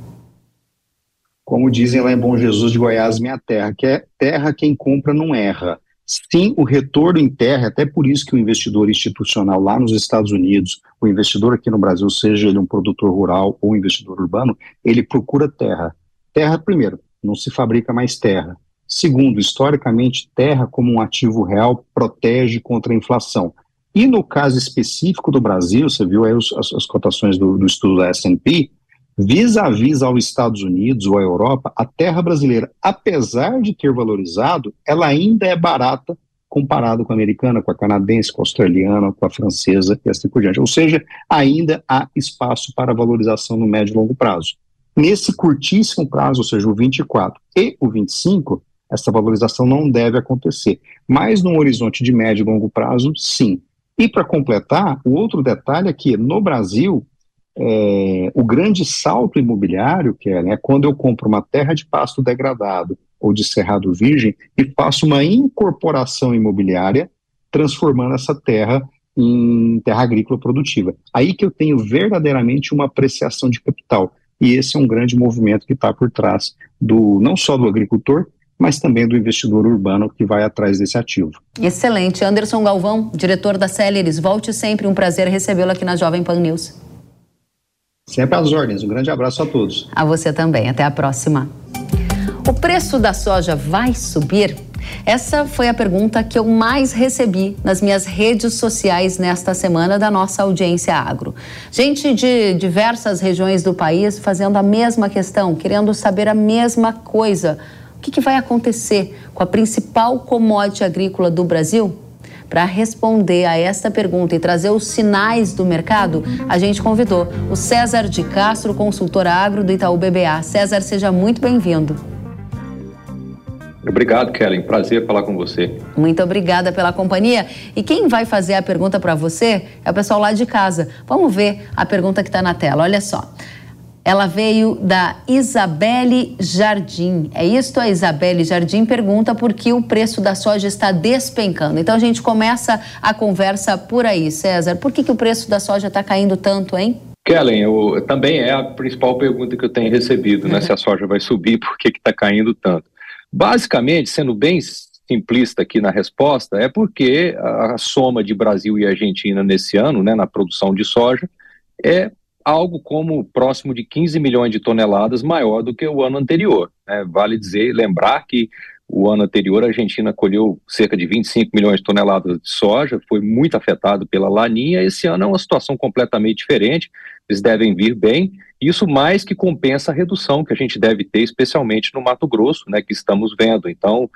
Como dizem lá em Bom Jesus de Goiás, minha terra, que é terra quem compra não erra. Sim, o retorno em terra, até por isso que o investidor institucional lá nos Estados Unidos, o investidor aqui no Brasil, seja ele um produtor rural ou um investidor urbano, ele procura terra. Terra, primeiro, não se fabrica mais terra. Segundo, historicamente, terra como um ativo real protege contra a inflação. E no caso específico do Brasil, você viu aí os, as, as, cotações do, do estudo da S&P, vis-a-vis aos Estados Unidos ou à Europa, a terra brasileira, apesar de ter valorizado, ela ainda é barata comparado com a americana, com a canadense, com a australiana, com a francesa e assim por diante. Ou seja, ainda há espaço para valorização no médio e longo prazo. Nesse curtíssimo prazo, ou seja, o 24 e o 25, essa valorização não deve acontecer. Mas no horizonte de médio e longo prazo, sim. E para completar, o outro detalhe é que no Brasil, é, o grande salto imobiliário, que é né, quando eu compro uma terra de pasto degradado ou de cerrado virgem e faço uma incorporação imobiliária, transformando essa terra em terra agrícola produtiva. Aí que eu tenho verdadeiramente uma apreciação de capital. E esse é um grande movimento que está por trás do não só do agricultor, mas também do investidor urbano que vai atrás desse ativo. Excelente. Anderson Galvão, diretor da Celeris, volte sempre. Um prazer recebê-lo aqui na Jovem Pan News. Sempre às ordens. Um grande abraço a todos. A você também. Até a próxima. O preço da soja vai subir? Essa foi a pergunta que eu mais recebi nas minhas redes sociais nesta semana da nossa audiência agro. Gente de diversas regiões do país fazendo a mesma questão, querendo saber a mesma coisa. O que, que vai acontecer com a principal commodity agrícola do Brasil? Para responder a esta pergunta e trazer os sinais do mercado, a gente convidou o César de Castro, consultor agro do Itaú BBA. César, seja muito bem-vindo. Obrigado, Kellen. Prazer falar com você. Muito obrigada pela companhia. E quem vai fazer a pergunta para você é o pessoal lá de casa. Vamos ver a pergunta que está na tela. Olha só. Ela veio da Isabelle Jardim. É isso? A Isabelle Jardim pergunta por que o preço da soja está despencando. Então a gente começa a conversa por aí, César. Por que, que o preço da soja está caindo tanto, hein? Kellen, eu, também é a principal pergunta que eu tenho recebido, né? <laughs> Se a soja vai subir, por que está caindo tanto? Basicamente, sendo bem simplista aqui na resposta, é porque a, a soma de Brasil e Argentina nesse ano, né, na produção de soja, é algo como próximo de 15 milhões de toneladas maior do que o ano anterior. Né? Vale dizer, lembrar que o ano anterior a Argentina colheu cerca de 25 milhões de toneladas de soja, foi muito afetado pela laninha. Esse ano é uma situação completamente diferente, eles devem vir bem. Isso mais que compensa a redução que a gente deve ter, especialmente no Mato Grosso, né, que estamos vendo. Então,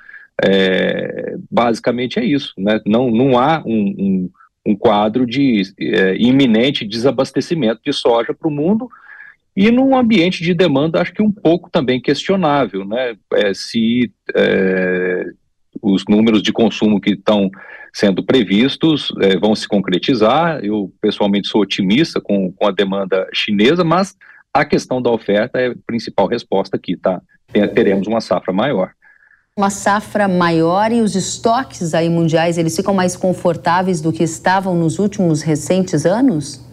é, basicamente é isso. Né? Não, não há um, um um quadro de é, iminente desabastecimento de soja para o mundo e num ambiente de demanda, acho que um pouco também questionável, né? É, se é, os números de consumo que estão sendo previstos é, vão se concretizar. Eu, pessoalmente, sou otimista com, com a demanda chinesa, mas a questão da oferta é a principal resposta aqui, tá? Teremos uma safra maior uma safra maior e os estoques aí mundiais eles ficam mais confortáveis do que estavam nos últimos recentes anos?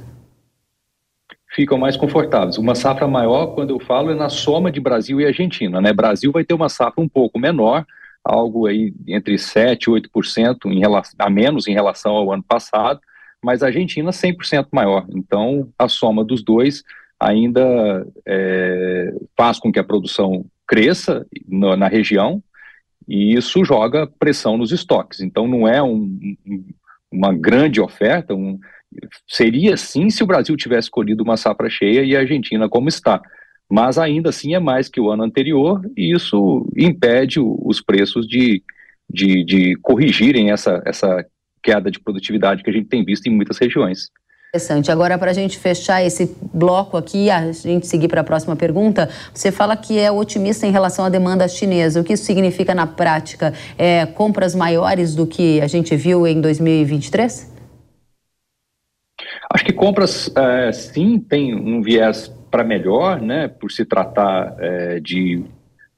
Ficam mais confortáveis. Uma safra maior, quando eu falo, é na soma de Brasil e Argentina. Né? Brasil vai ter uma safra um pouco menor, algo aí entre 7% e 8% em relação, a menos em relação ao ano passado, mas a Argentina 100% maior. Então, a soma dos dois ainda é, faz com que a produção cresça na, na região, e isso joga pressão nos estoques. Então, não é um, um, uma grande oferta, um, seria sim se o Brasil tivesse escolhido uma safra cheia e a Argentina como está. Mas ainda assim é mais que o ano anterior e isso impede os preços de, de, de corrigirem essa, essa queda de produtividade que a gente tem visto em muitas regiões. Interessante. Agora, para a gente fechar esse bloco aqui, a gente seguir para a próxima pergunta, você fala que é otimista em relação à demanda chinesa. O que isso significa na prática? É, compras maiores do que a gente viu em 2023? Acho que compras, é, sim, tem um viés para melhor, né, por se tratar é, de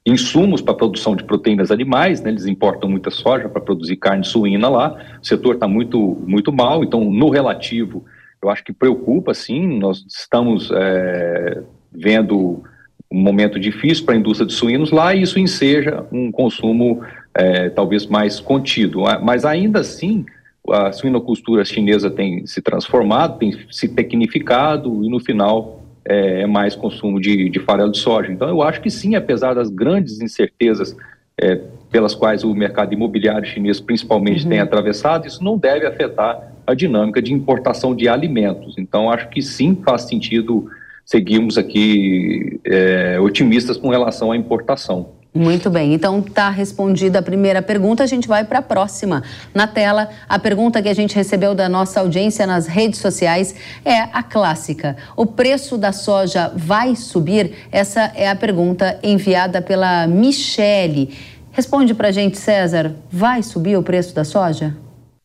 insumos para produção de proteínas animais, né, eles importam muita soja para produzir carne suína lá, o setor está muito, muito mal, então, no relativo, eu acho que preocupa, sim. Nós estamos é, vendo um momento difícil para a indústria de suínos lá e isso enseja um consumo é, talvez mais contido. Mas ainda assim, a suinocultura chinesa tem se transformado, tem se tecnificado e no final é, é mais consumo de, de farelo de soja. Então eu acho que sim, apesar das grandes incertezas é, pelas quais o mercado imobiliário chinês principalmente uhum. tem atravessado, isso não deve afetar a dinâmica de importação de alimentos. Então, acho que sim faz sentido seguirmos aqui é, otimistas com relação à importação. Muito bem, então está respondida a primeira pergunta, a gente vai para a próxima. Na tela, a pergunta que a gente recebeu da nossa audiência nas redes sociais é a clássica: o preço da soja vai subir? Essa é a pergunta enviada pela Michele. Responde para a gente, César: vai subir o preço da soja?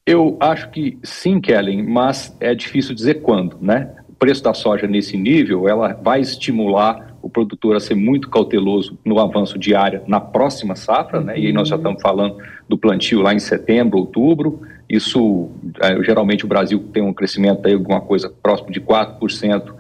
Eu acho que sim, Kellen, mas é difícil dizer quando, né? O preço da soja nesse nível, ela vai estimular o produtor a ser muito cauteloso no avanço de área na próxima safra, né? E aí nós já estamos falando do plantio lá em setembro, outubro. Isso, é, geralmente o Brasil tem um crescimento aí alguma coisa próximo de 4%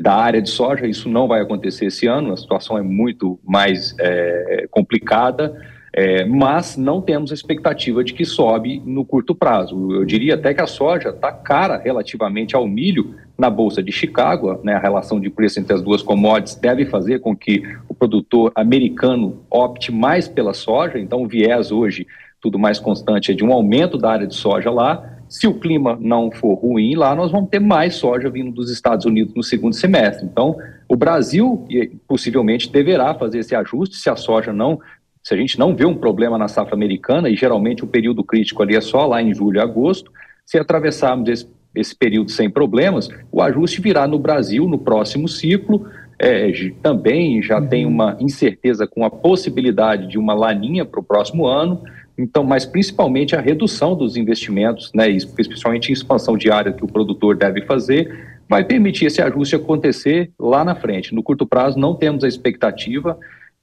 da área de soja. Isso não vai acontecer esse ano. A situação é muito mais é, complicada é, mas não temos a expectativa de que sobe no curto prazo. Eu diria até que a soja está cara relativamente ao milho na Bolsa de Chicago. Né, a relação de preço entre as duas commodities deve fazer com que o produtor americano opte mais pela soja. Então, o viés hoje, tudo mais constante, é de um aumento da área de soja lá. Se o clima não for ruim lá, nós vamos ter mais soja vindo dos Estados Unidos no segundo semestre. Então, o Brasil possivelmente deverá fazer esse ajuste se a soja não se a gente não vê um problema na safra americana, e geralmente o período crítico ali é só lá em julho e agosto, se atravessarmos esse, esse período sem problemas, o ajuste virá no Brasil no próximo ciclo. É, também já uhum. tem uma incerteza com a possibilidade de uma laninha para o próximo ano, então, mas principalmente a redução dos investimentos, né, especialmente em expansão de área que o produtor deve fazer, vai permitir esse ajuste acontecer lá na frente. No curto prazo, não temos a expectativa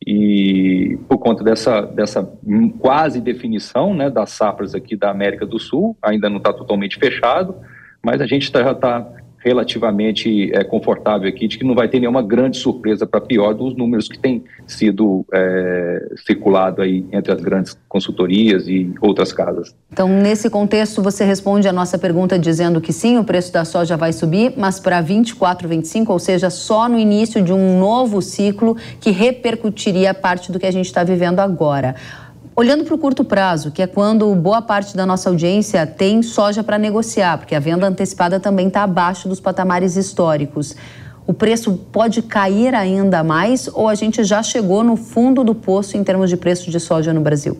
e por conta dessa, dessa quase definição né, das safras aqui da América do Sul, ainda não está totalmente fechado, mas a gente tá, já está relativamente é, confortável aqui de que não vai ter nenhuma grande surpresa para pior dos números que têm sido é, circulado aí entre as grandes consultorias e outras casas. Então, nesse contexto, você responde a nossa pergunta dizendo que sim, o preço da soja vai subir, mas para 24, 25, ou seja, só no início de um novo ciclo que repercutiria parte do que a gente está vivendo agora. Olhando para o curto prazo, que é quando boa parte da nossa audiência tem soja para negociar, porque a venda antecipada também está abaixo dos patamares históricos. O preço pode cair ainda mais ou a gente já chegou no fundo do poço em termos de preço de soja no Brasil?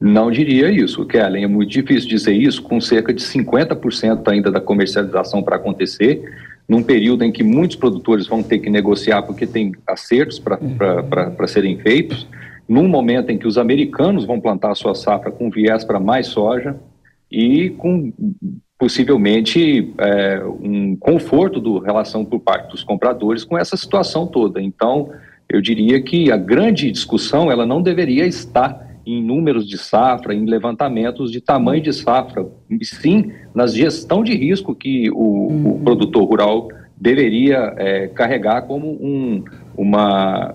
Não diria isso, Kellen. É muito difícil dizer isso com cerca de 50% ainda da comercialização para acontecer, num período em que muitos produtores vão ter que negociar porque tem acertos para serem feitos num momento em que os americanos vão plantar a sua safra com viés para mais soja e com possivelmente é, um conforto do relação por parte dos compradores com essa situação toda. Então, eu diria que a grande discussão ela não deveria estar em números de safra, em levantamentos de tamanho de safra, e sim na gestão de risco que o, uhum. o produtor rural deveria é, carregar como um, uma,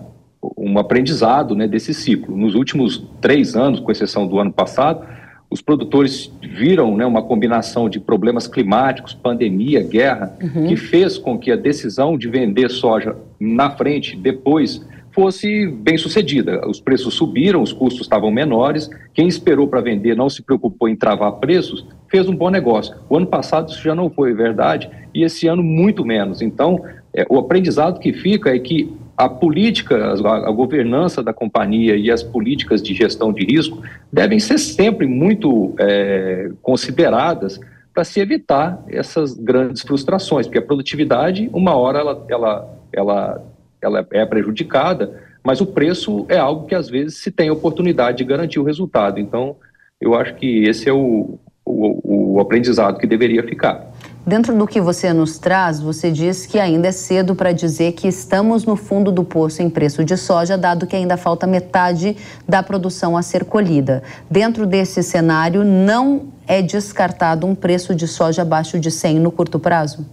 um aprendizado né, desse ciclo. Nos últimos três anos, com exceção do ano passado, os produtores viram né, uma combinação de problemas climáticos, pandemia, guerra, uhum. que fez com que a decisão de vender soja na frente, depois, fosse bem sucedida. Os preços subiram, os custos estavam menores, quem esperou para vender não se preocupou em travar preços, fez um bom negócio. O ano passado isso já não foi verdade e esse ano muito menos. Então, é, o aprendizado que fica é que a política, a, governança da companhia e as políticas de gestão de risco devem ser sempre muito é, consideradas para se evitar essas grandes frustrações, porque a produtividade, uma hora ela, ela, ela, ela é prejudicada, mas o preço é algo que às vezes se tem oportunidade de garantir o resultado. Então, eu acho que esse é o, o, o aprendizado que deveria ficar. Dentro do que você nos traz, você diz que ainda é cedo para dizer que estamos no fundo do poço em preço de soja, dado que ainda falta metade da produção a ser colhida. Dentro desse cenário, não é descartado um preço de soja abaixo de 100 no curto prazo?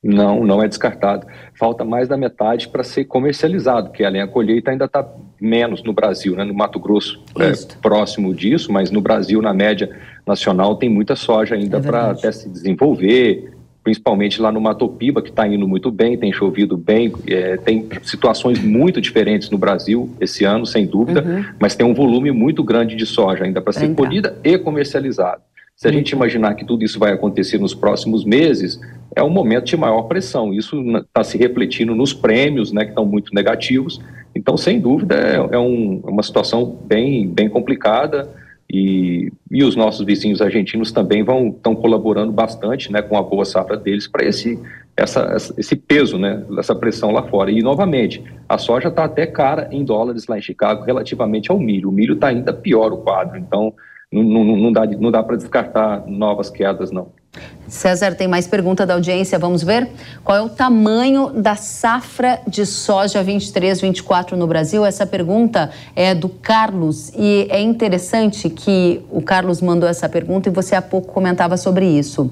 Não, não é descartado. Falta mais da metade para ser comercializado, porque além a colheita ainda está menos no Brasil, né? no Mato Grosso é próximo disso, mas no Brasil, na média nacional, tem muita soja ainda é para até se desenvolver, principalmente lá no Mato Piba, que está indo muito bem, tem chovido bem, é, tem situações muito diferentes no Brasil esse ano, sem dúvida, uhum. mas tem um volume muito grande de soja ainda para ser colhida e comercializada. Se a gente imaginar que tudo isso vai acontecer nos próximos meses, é um momento de maior pressão. Isso está se refletindo nos prêmios, né, que estão muito negativos. Então, sem dúvida, é, é, um, é uma situação bem, bem complicada e, e os nossos vizinhos argentinos também vão estão colaborando bastante, né, com a boa safra deles para esse esse peso, né, essa pressão lá fora. E novamente, a soja está até cara em dólares lá em Chicago relativamente ao milho. O milho está ainda pior o quadro. Então não, não, não dá, não dá para descartar novas quedas, não. César, tem mais pergunta da audiência, vamos ver? Qual é o tamanho da safra de soja 23-24 no Brasil? Essa pergunta é do Carlos e é interessante que o Carlos mandou essa pergunta e você há pouco comentava sobre isso.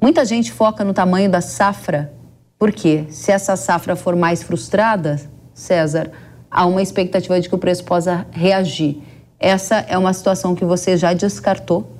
Muita gente foca no tamanho da safra, porque se essa safra for mais frustrada, César, há uma expectativa de que o preço possa reagir. Essa é uma situação que você já descartou?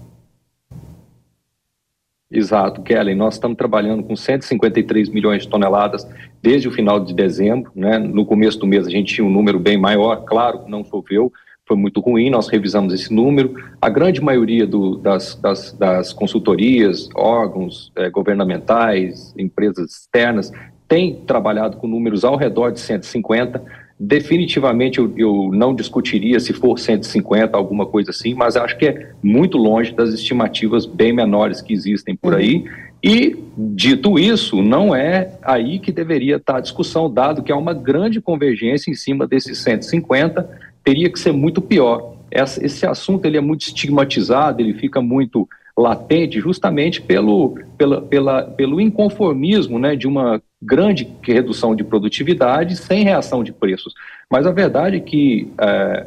Exato, Kellen. Nós estamos trabalhando com 153 milhões de toneladas desde o final de dezembro. Né? No começo do mês a gente tinha um número bem maior, claro, não choveu, foi muito ruim, nós revisamos esse número. A grande maioria do, das, das, das, consultorias, órgãos é, governamentais, empresas externas, tem trabalhado com números ao redor de 150 Definitivamente eu, eu, não discutiria se for 150, alguma coisa assim, mas acho que é muito longe das estimativas bem menores que existem por uhum. aí. E, dito isso, não é aí que deveria estar a discussão, dado que há uma grande convergência em cima desses 150, teria que ser muito pior. Essa, esse assunto ele é muito estigmatizado, ele fica muito latente justamente pelo, pela, pela, pelo inconformismo né, de uma grande redução de produtividade sem reação de preços. Mas a verdade é que é,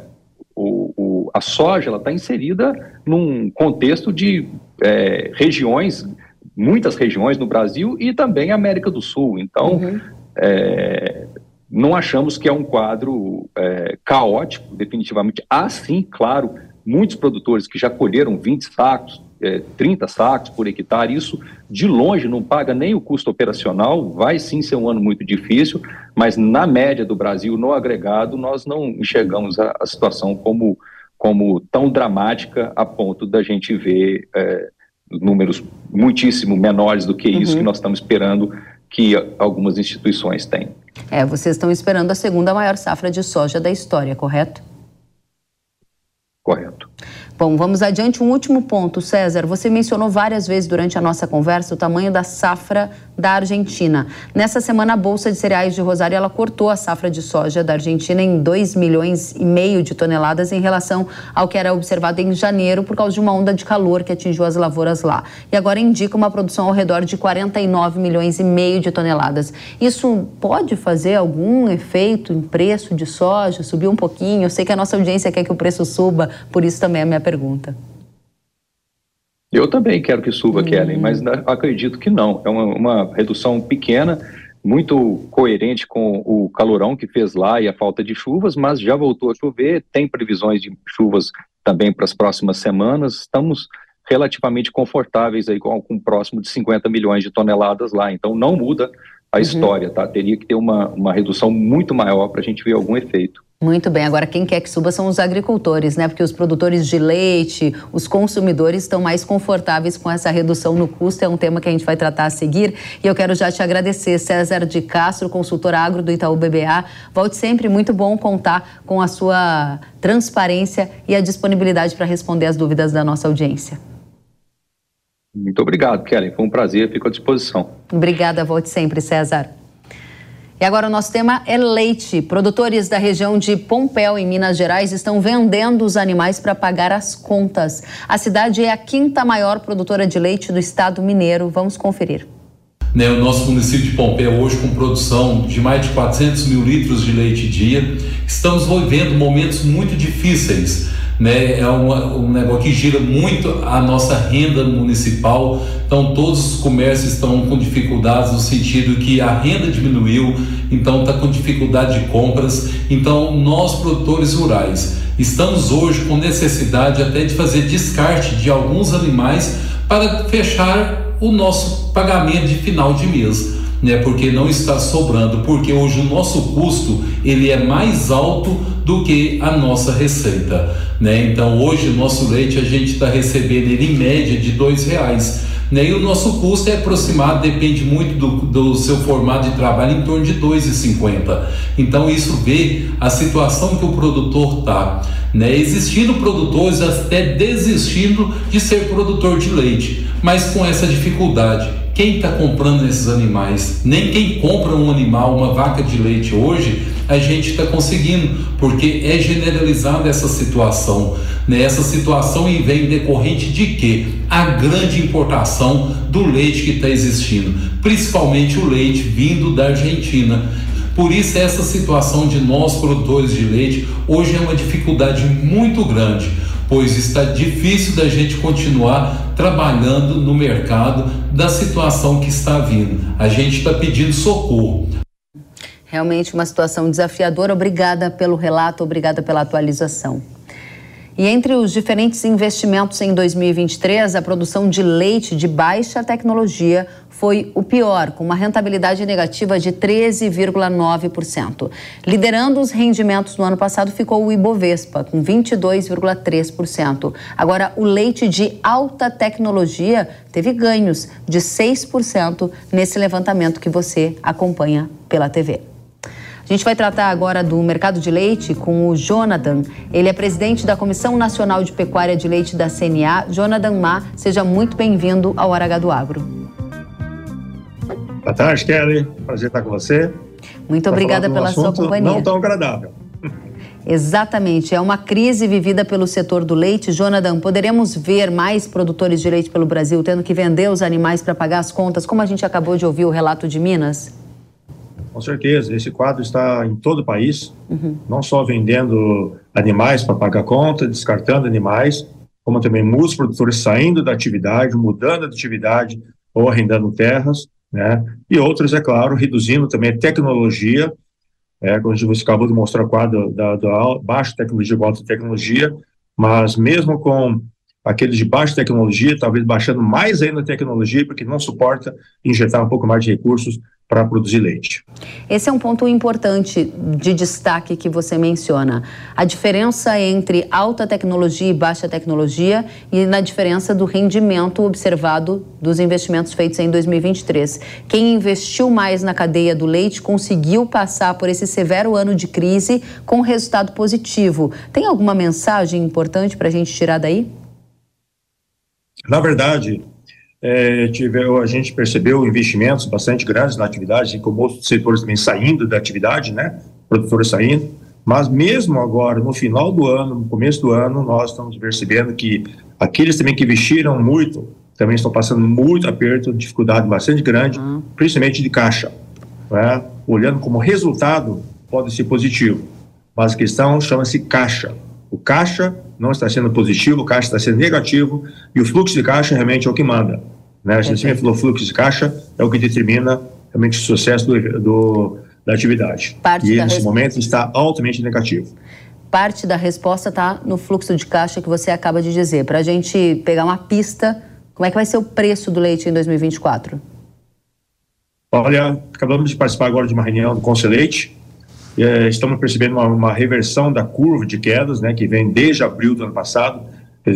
o, o, a soja está inserida num contexto de é, regiões, muitas regiões no Brasil e também América do Sul. Então, uhum. é, não achamos que é um quadro é, caótico, definitivamente. Há sim, claro, muitos produtores que já colheram 20 sacos, é, 30 sacos por hectare, isso de longe não paga nem o custo operacional, vai sim ser um ano muito difícil, mas na média do Brasil, no agregado, nós não enxergamos a, a situação como, como tão dramática a ponto da gente ver é, números muitíssimo menores do que isso uhum. que nós estamos esperando que algumas instituições têm. É, vocês estão esperando a segunda maior safra de soja da história, correto? Correto. Bom, vamos adiante. Um último ponto, César. Você mencionou várias vezes durante a nossa conversa o tamanho da safra da Argentina. Nessa semana, a Bolsa de Cereais de Rosário ela cortou a safra de soja da Argentina em 2 milhões e meio de toneladas em relação ao que era observado em janeiro por causa de uma onda de calor que atingiu as lavouras lá. E agora indica uma produção ao redor de 49 milhões e meio de toneladas. Isso pode fazer algum efeito em preço de soja? Subir um pouquinho? Eu sei que a nossa audiência quer que o preço suba, por isso também a minha pergunta. Eu também quero que suba, hum. Kellen, mas acredito que não. É uma, uma, redução pequena, muito coerente com o calorão que fez lá e a falta de chuvas, mas já voltou a chover, tem previsões de chuvas também para as próximas semanas. Estamos relativamente confortáveis aí com, com próximo de 50 milhões de toneladas lá, então não muda a uhum. história, tá? Teria que ter uma, uma redução muito maior para a gente ver algum efeito. Muito bem. Agora, quem quer que suba são os agricultores, né? Porque os produtores de leite, os consumidores estão mais confortáveis com essa redução no custo. É um tema que a gente vai tratar a seguir. E eu quero já te agradecer, César de Castro, consultor agro do Itaú BBA. Volte sempre. Muito bom contar com a sua transparência e a disponibilidade para responder as dúvidas da nossa audiência. Muito obrigado, Kelly. Foi um prazer. Fico à disposição. Obrigada. Volte sempre, César. E agora o nosso tema é leite. Produtores da região de Pompéu, em Minas Gerais, estão vendendo os animais para pagar as contas. A cidade é a quinta maior produtora de leite do estado mineiro. Vamos conferir. Né, o nosso município de Pompéu, hoje com produção de mais de 400 mil litros de leite dia, estamos vivendo momentos muito difíceis né? É uma, um negócio que gira muito a nossa renda municipal. Então, todos os comércios estão com dificuldades no sentido que a renda diminuiu, então está com dificuldade de compras. Então, nós produtores rurais estamos hoje com necessidade até de fazer descarte de alguns animais para fechar o nosso pagamento de final de mês né? Porque não está sobrando, porque hoje o nosso custo ele é mais alto do que a nossa receita, né? Então hoje o nosso leite a gente está recebendo ele em média de dois reais. Né? E o nosso custo é aproximado, depende muito do, do seu formato de trabalho, em torno de R$ 2,50. Então isso vê a situação que o produtor está. Né? Existindo produtores até desistindo de ser produtor de leite, mas com essa dificuldade quem está comprando esses animais, nem quem compra um animal, uma vaca de leite hoje, a gente está conseguindo, porque é generalizada essa situação. Né? Essa situação vem decorrente de quê? A grande importação do leite que está existindo, principalmente o leite vindo da Argentina. Por isso, essa situação de nós, produtores de leite, hoje é uma dificuldade muito grande pois está difícil da gente continuar trabalhando no mercado da situação que está vindo. A gente está pedindo socorro. Realmente uma situação desafiadora. Obrigada pelo relato, obrigada pela atualização. E entre os diferentes investimentos em 2023, a produção de leite de baixa tecnologia foi o pior, com uma rentabilidade negativa de 13,9%. Liderando os rendimentos no ano passado ficou o Ibovespa, com 22,3%. Agora, o leite de alta tecnologia teve ganhos de 6% nesse levantamento que você acompanha pela TV. A gente vai tratar agora do mercado de leite com o Jonathan. Ele é presidente da Comissão Nacional de Pecuária de Leite da CNA. Jonathan Ma, seja muito bem-vindo ao Hora do Agro. Boa tarde, Kelly. Prazer estar com você. Muito obrigada pela sua companhia. Não tão agradável. Exatamente. É uma crise vivida pelo setor do leite. Jonathan, poderemos ver mais produtores de leite pelo Brasil tendo que vender os animais para pagar as contas, como a gente acabou de ouvir o relato de Minas? Com certeza. Esse quadro está em todo o país, uhum. não só vendendo animais para pagar conta, descartando animais, como também muitos produtores saindo da atividade, mudando de atividade ou arrendando terras né? E outros, é claro, reduzindo também a tecnologia, é, como você acabou de mostrar o quadro da, da baixa tecnologia com alta tecnologia, mas mesmo com aqueles de baixa tecnologia, talvez baixando mais ainda a tecnologia, porque não suporta injetar um pouco mais de recursos para produzir leite. Esse é um ponto importante de destaque que você menciona. A diferença entre alta tecnologia e baixa tecnologia e na diferença do rendimento observado dos investimentos feitos em 2023. Quem investiu mais na cadeia do leite conseguiu passar por esse severo ano de crise com resultado positivo. Tem alguma mensagem importante para a gente tirar daí? Na verdade, é, tive, a gente percebeu investimentos bastante grandes na atividade, como outros setores também saindo da atividade, né? Produtores saindo. Mas mesmo agora, no final do ano, no começo do ano, nós estamos percebendo que aqueles também que investiram muito também estão passando muito aperto, dificuldade bastante grande, uhum. principalmente de caixa. Né? Olhando como resultado, pode ser positivo, mas a questão chama-se caixa. O caixa não está sendo positivo, o caixa está sendo negativo e o fluxo de caixa realmente é o que manda. Né? A gente sempre falou fluxo de caixa é o que determina realmente o sucesso do, do da atividade. Parte e nesse momento está altamente negativo. Parte da resposta está no fluxo de caixa que você acaba de dizer. Para a gente pegar uma pista, como é que vai ser o preço do leite em 2024? Olha, acabamos de participar agora de uma reunião do Conselheite. É, estamos percebendo uma, uma, reversão da curva de quedas, né, que vem desde abril do ano passado,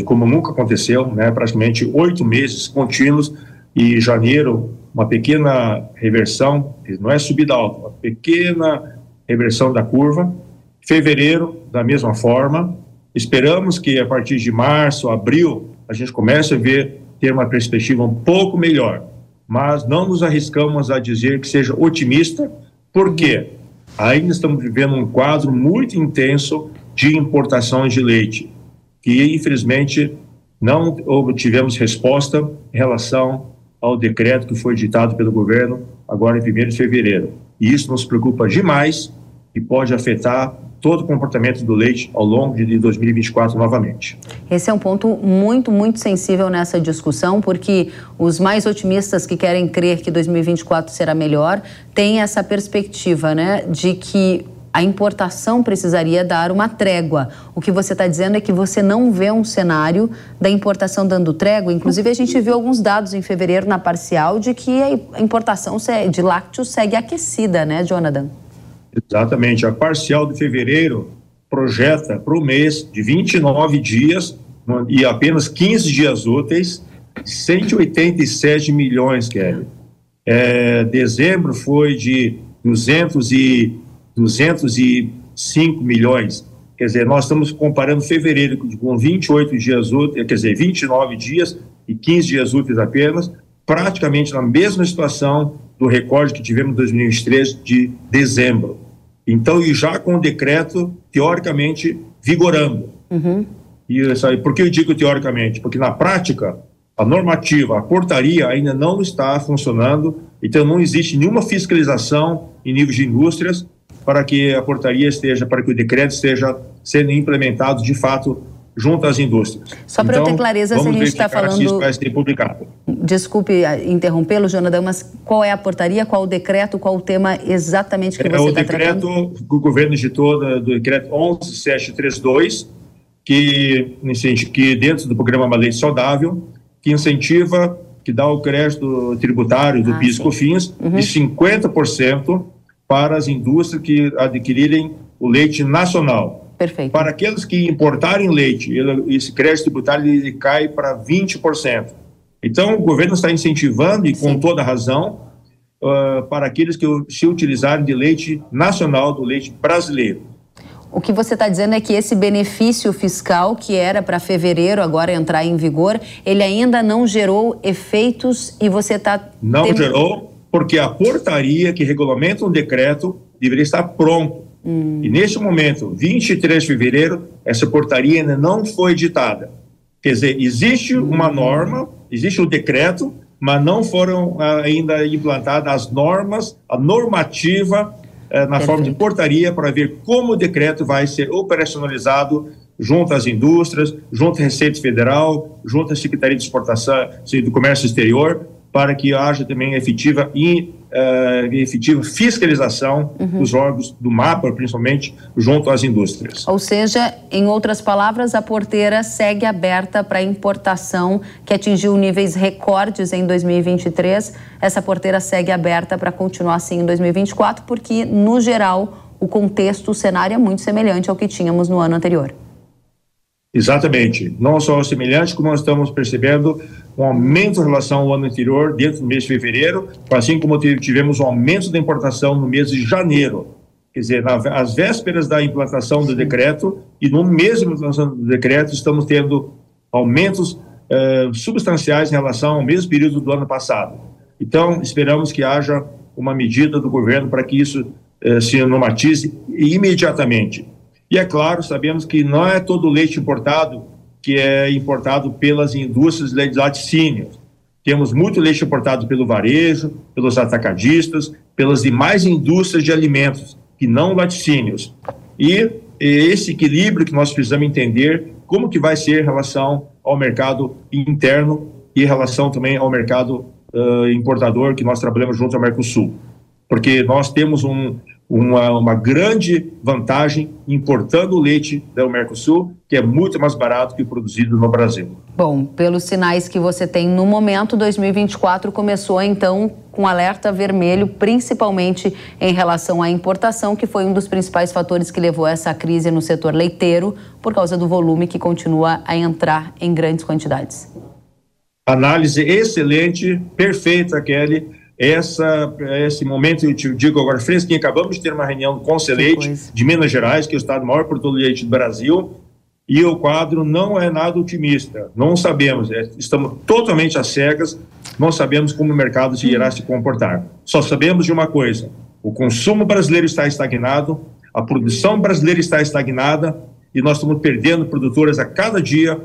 como nunca aconteceu, né, praticamente oito meses contínuos. E janeiro uma pequena reversão, não é subida alta, uma pequena reversão da curva. Fevereiro, da mesma forma. Esperamos que a partir de março, abril, a gente comece a ver ter uma perspectiva um pouco melhor, mas não nos arriscamos a dizer que seja otimista, porque ainda estamos vivendo um quadro muito intenso de importações de leite, que infelizmente não obtivemos resposta em relação ao decreto que foi ditado pelo governo agora em 1 de fevereiro. E isso nos preocupa demais e pode afetar todo o comportamento do leite ao longo de 2024 novamente. Esse é um ponto muito, muito sensível nessa discussão, porque os mais otimistas que querem crer que 2024 será melhor têm essa perspectiva, né, de que a importação precisaria dar uma trégua. O que você está dizendo é que você não vê um cenário da importação dando trégua. Inclusive, a gente viu alguns dados em fevereiro na parcial de que a importação de lácteos segue aquecida, né, Jonathan? Exatamente. A parcial de fevereiro projeta para o mês de 29 dias e apenas 15 dias úteis, 187 milhões, Kelly. É, dezembro foi de 200 e 205 milhões. Quer dizer, nós estamos comparando fevereiro com 28 dias úteis, quer dizer, 29 dias e 15 dias úteis apenas, praticamente na mesma situação do recorde que tivemos em 2023 de dezembro. Então, e já com o decreto, teoricamente, vigorando. Uhum. E isso por que eu digo teoricamente? Porque na prática, a normativa, a portaria ainda não está funcionando, então não existe nenhuma fiscalização em nível de indústrias para que a portaria esteja, para que o decreto esteja sendo implementado de fato junto às indústrias. Só para então, eu ter clareza se a gente está falando. Vai ser publicado. Desculpe ah, interrompê-lo, Jonathan, mas qual é a portaria, qual o decreto, qual o tema exatamente que é, você está tratando? O decreto que o governo editou, do decreto 11732, que, que dentro do programa Uma Lei Saudável, que incentiva, que dá o crédito tributário do ah, PIS-COFINS uhum. de 50% para as indústrias que adquirirem o leite nacional. Perfeito. Para aqueles que importarem leite, ele, esse crédito tributário ele cai para 20%. Então, o governo está incentivando, e com toda razão, uh, para aqueles que se utilizarem de leite nacional, do leite brasileiro. O que você está dizendo é que esse benefício fiscal, que era para fevereiro agora entrar em vigor, ele ainda não gerou efeitos e você está. Não tem... gerou, porque a portaria que regulamenta um decreto deveria estar pronto. Hum. E neste momento, 23 de fevereiro, essa portaria ainda não foi editada. Quer dizer, existe hum. uma norma, existe um decreto, mas não foram ah, ainda implantadas as normas, a normativa eh, na Perfeito. forma de portaria para ver como o decreto vai ser operacionalizado junto às indústrias, junto à Receita Federal, junto à Secretaria de Exportação do Comércio Exterior, para que haja também efetiva e uh, efetiva fiscalização uhum. dos órgãos do mapa, principalmente junto às indústrias. Ou seja, em outras palavras, a porteira segue aberta para importação que atingiu níveis recordes em 2023. Essa porteira segue aberta para continuar assim em 2024, porque no geral o contexto, o cenário é muito semelhante ao que tínhamos no ano anterior. Exatamente. Não só semelhante, como nós estamos percebendo um aumento em relação ao ano anterior, dentro do mês de fevereiro, assim como tivemos um aumento da importação no mês de janeiro. Quer dizer, às vésperas da implantação do decreto e no de implantação do decreto, estamos tendo aumentos eh, substanciais em relação ao mesmo período do ano passado. Então, esperamos que haja uma medida do governo para que isso eh, se normatize imediatamente. E é claro, sabemos que não é todo leite importado que é importado pelas indústrias de laticínios. Temos muito leite importado pelo varejo, pelos atacadistas, pelas demais indústrias de alimentos, que não laticínios. E esse equilíbrio que nós precisamos entender como que vai ser em relação ao mercado interno e em relação também ao mercado uh, importador que nós trabalhamos junto ao Mercosul. Porque nós temos um, uma, uma grande vantagem importando o leite do Mercosul, que é muito mais barato que o produzido no Brasil. Bom, pelos sinais que você tem no momento, 2024 começou então com alerta vermelho, principalmente em relação à importação, que foi um dos principais fatores que levou a essa crise no setor leiteiro, por causa do volume que continua a entrar em grandes quantidades. Análise excelente, perfeita, Kelly essa, esse momento, eu te digo agora fresquinho, acabamos de ter uma reunião com o Conselheite de Minas Gerais, que é o estado maior produtor de leite do Brasil, e o quadro não é nada otimista. Não sabemos, é, estamos totalmente às cegas, não sabemos como o mercado se irá se comportar. Só sabemos de uma coisa: o consumo brasileiro está estagnado, a produção brasileira está estagnada e nós estamos perdendo produtoras a cada dia,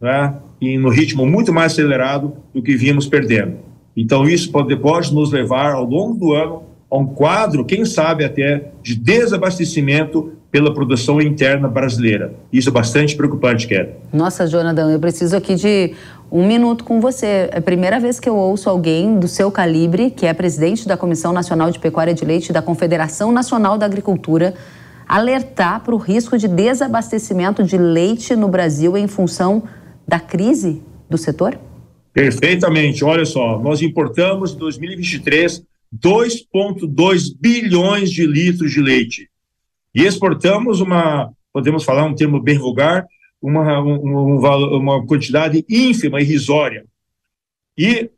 né, e no ritmo muito mais acelerado do que vimos perdendo. Então, isso pode, pode nos levar, ao longo do ano, a um quadro, quem sabe até, de desabastecimento pela produção interna brasileira. Isso é bastante preocupante, Kelly. Nossa, Jonathan, eu preciso aqui de um minuto com você. É a primeira vez que eu ouço alguém do seu calibre, que é presidente da Comissão Nacional de Pecuária de Leite da Confederação Nacional da Agricultura, alertar para o risco de desabastecimento de leite no Brasil em função da crise do setor? Perfeitamente. Olha só, nós importamos em 2023 2,2 bilhões de litros de leite. E exportamos uma, podemos falar um termo bem vulgar, uma, uma, uma quantidade ínfima, irrisória. E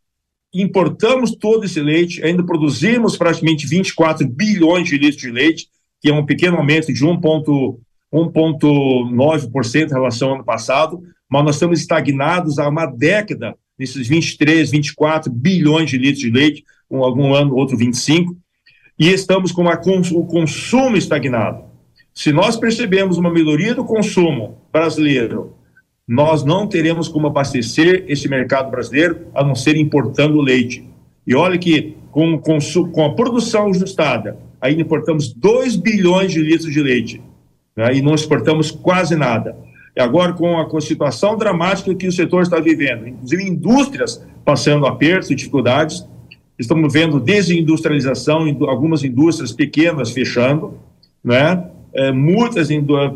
importamos todo esse leite, ainda produzimos praticamente 24 bilhões de litros de leite, que é um pequeno aumento de 1,9% em relação ao ano passado, mas nós estamos estagnados há uma década nesses 23, 24 bilhões de litros de leite, um, algum ano, outro 25, e estamos com a, o consumo estagnado. Se nós percebemos uma melhoria do consumo brasileiro, nós não teremos como abastecer esse mercado brasileiro a não ser importando leite. E olha que com, com, com a produção ajustada, ainda importamos 2 bilhões de litros de leite né, e não exportamos quase nada. E agora, com a, situação dramática que o setor está vivendo, inclusive indústrias passando apertos e dificuldades, estamos vendo desindustrialização, algumas indústrias pequenas fechando, né? É, muitas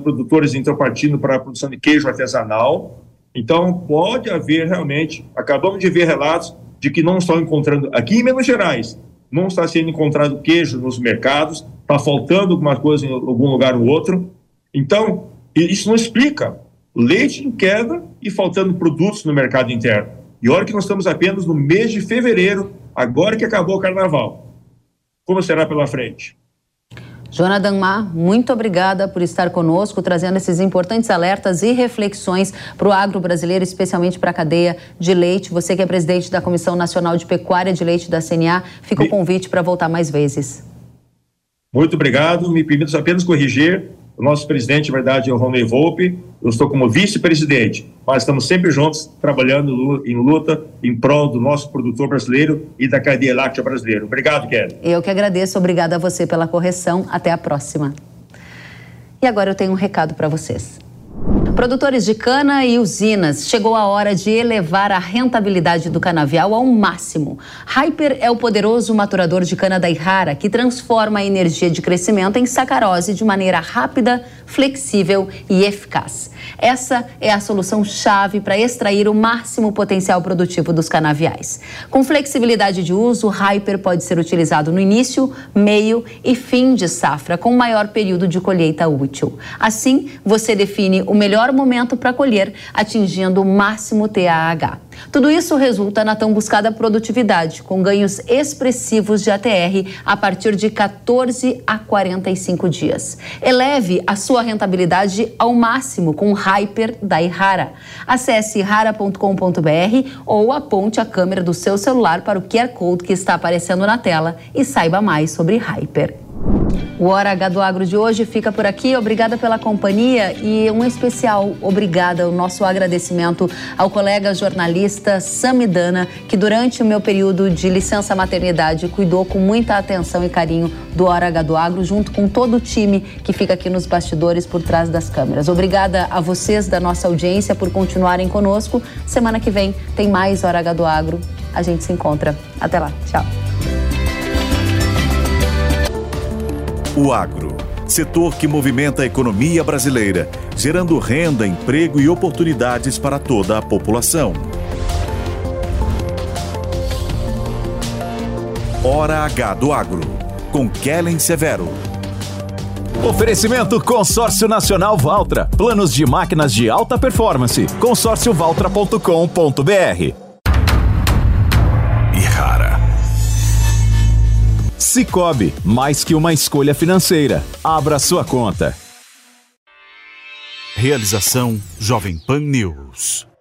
produtores estão partindo para a produção de queijo artesanal. Então, pode haver realmente, acabamos de ver relatos de que não estão encontrando, aqui em Minas Gerais, não está sendo encontrado queijo nos mercados, está faltando alguma coisa em algum lugar ou outro. Então, isso não explica leite em queda e faltando produtos no mercado interno. E olha que nós estamos apenas no mês de fevereiro, agora que acabou o carnaval. Como será pela frente? Jonathan Ma, muito obrigada por estar conosco, trazendo esses importantes alertas e reflexões para o agro brasileiro, especialmente para a cadeia de leite. Você que é presidente da Comissão Nacional de Pecuária de Leite da CNA, fica o convite para voltar mais vezes. Muito obrigado. Me permito apenas corrigir. O nosso presidente, na verdade, é o Rony Volpe. Eu estou como vice-presidente, mas estamos sempre juntos, trabalhando em luta em prol do nosso produtor brasileiro e da cadeia láctea brasileira. Obrigado, Kelly. Eu que agradeço. Obrigada a você pela correção. Até a próxima. E agora eu tenho um recado para vocês. Produtores de cana e usinas, chegou a hora de elevar a rentabilidade do canavial ao máximo. Hyper é o poderoso maturador de cana da Ihara que transforma a energia de crescimento em sacarose de maneira rápida, flexível e eficaz. Essa é a solução chave para extrair o máximo potencial produtivo dos canaviais. Com flexibilidade de uso, o Hyper pode ser utilizado no início, meio e fim de safra, com maior período de colheita útil. Assim, você define o melhor melhor momento para colher, atingindo o máximo TAH. Tudo isso resulta na tão buscada produtividade, com ganhos expressivos de ATR a partir de 14 a 45 dias. Eleve a sua rentabilidade ao máximo com o Hyper da Ihara. Acesse ihara.com.br ou aponte a câmera do seu celular para o QR Code que está aparecendo na tela e saiba mais sobre Hyper. O Hora H do Agro de hoje fica por aqui. Obrigada pela companhia e um especial obrigada, o nosso agradecimento ao colega jornalista Samidana, que durante o meu período de licença maternidade cuidou com muita atenção e carinho do Hora H do Agro, junto com todo o time que fica aqui nos bastidores por trás das câmeras. Obrigada a vocês da nossa audiência por continuarem conosco. Semana que vem tem mais Hora H do Agro. A gente se encontra. Até lá. Tchau. O agro, setor que movimenta a economia brasileira, gerando renda, emprego e oportunidades para toda a população. Hora H do Agro, com Kellen Severo. Oferecimento Consórcio Nacional Valtra. Planos de máquinas de alta performance. consórciovaltra.com.br. Cicobi, mais que uma escolha financeira. Abra sua conta. Realização Jovem Pan News.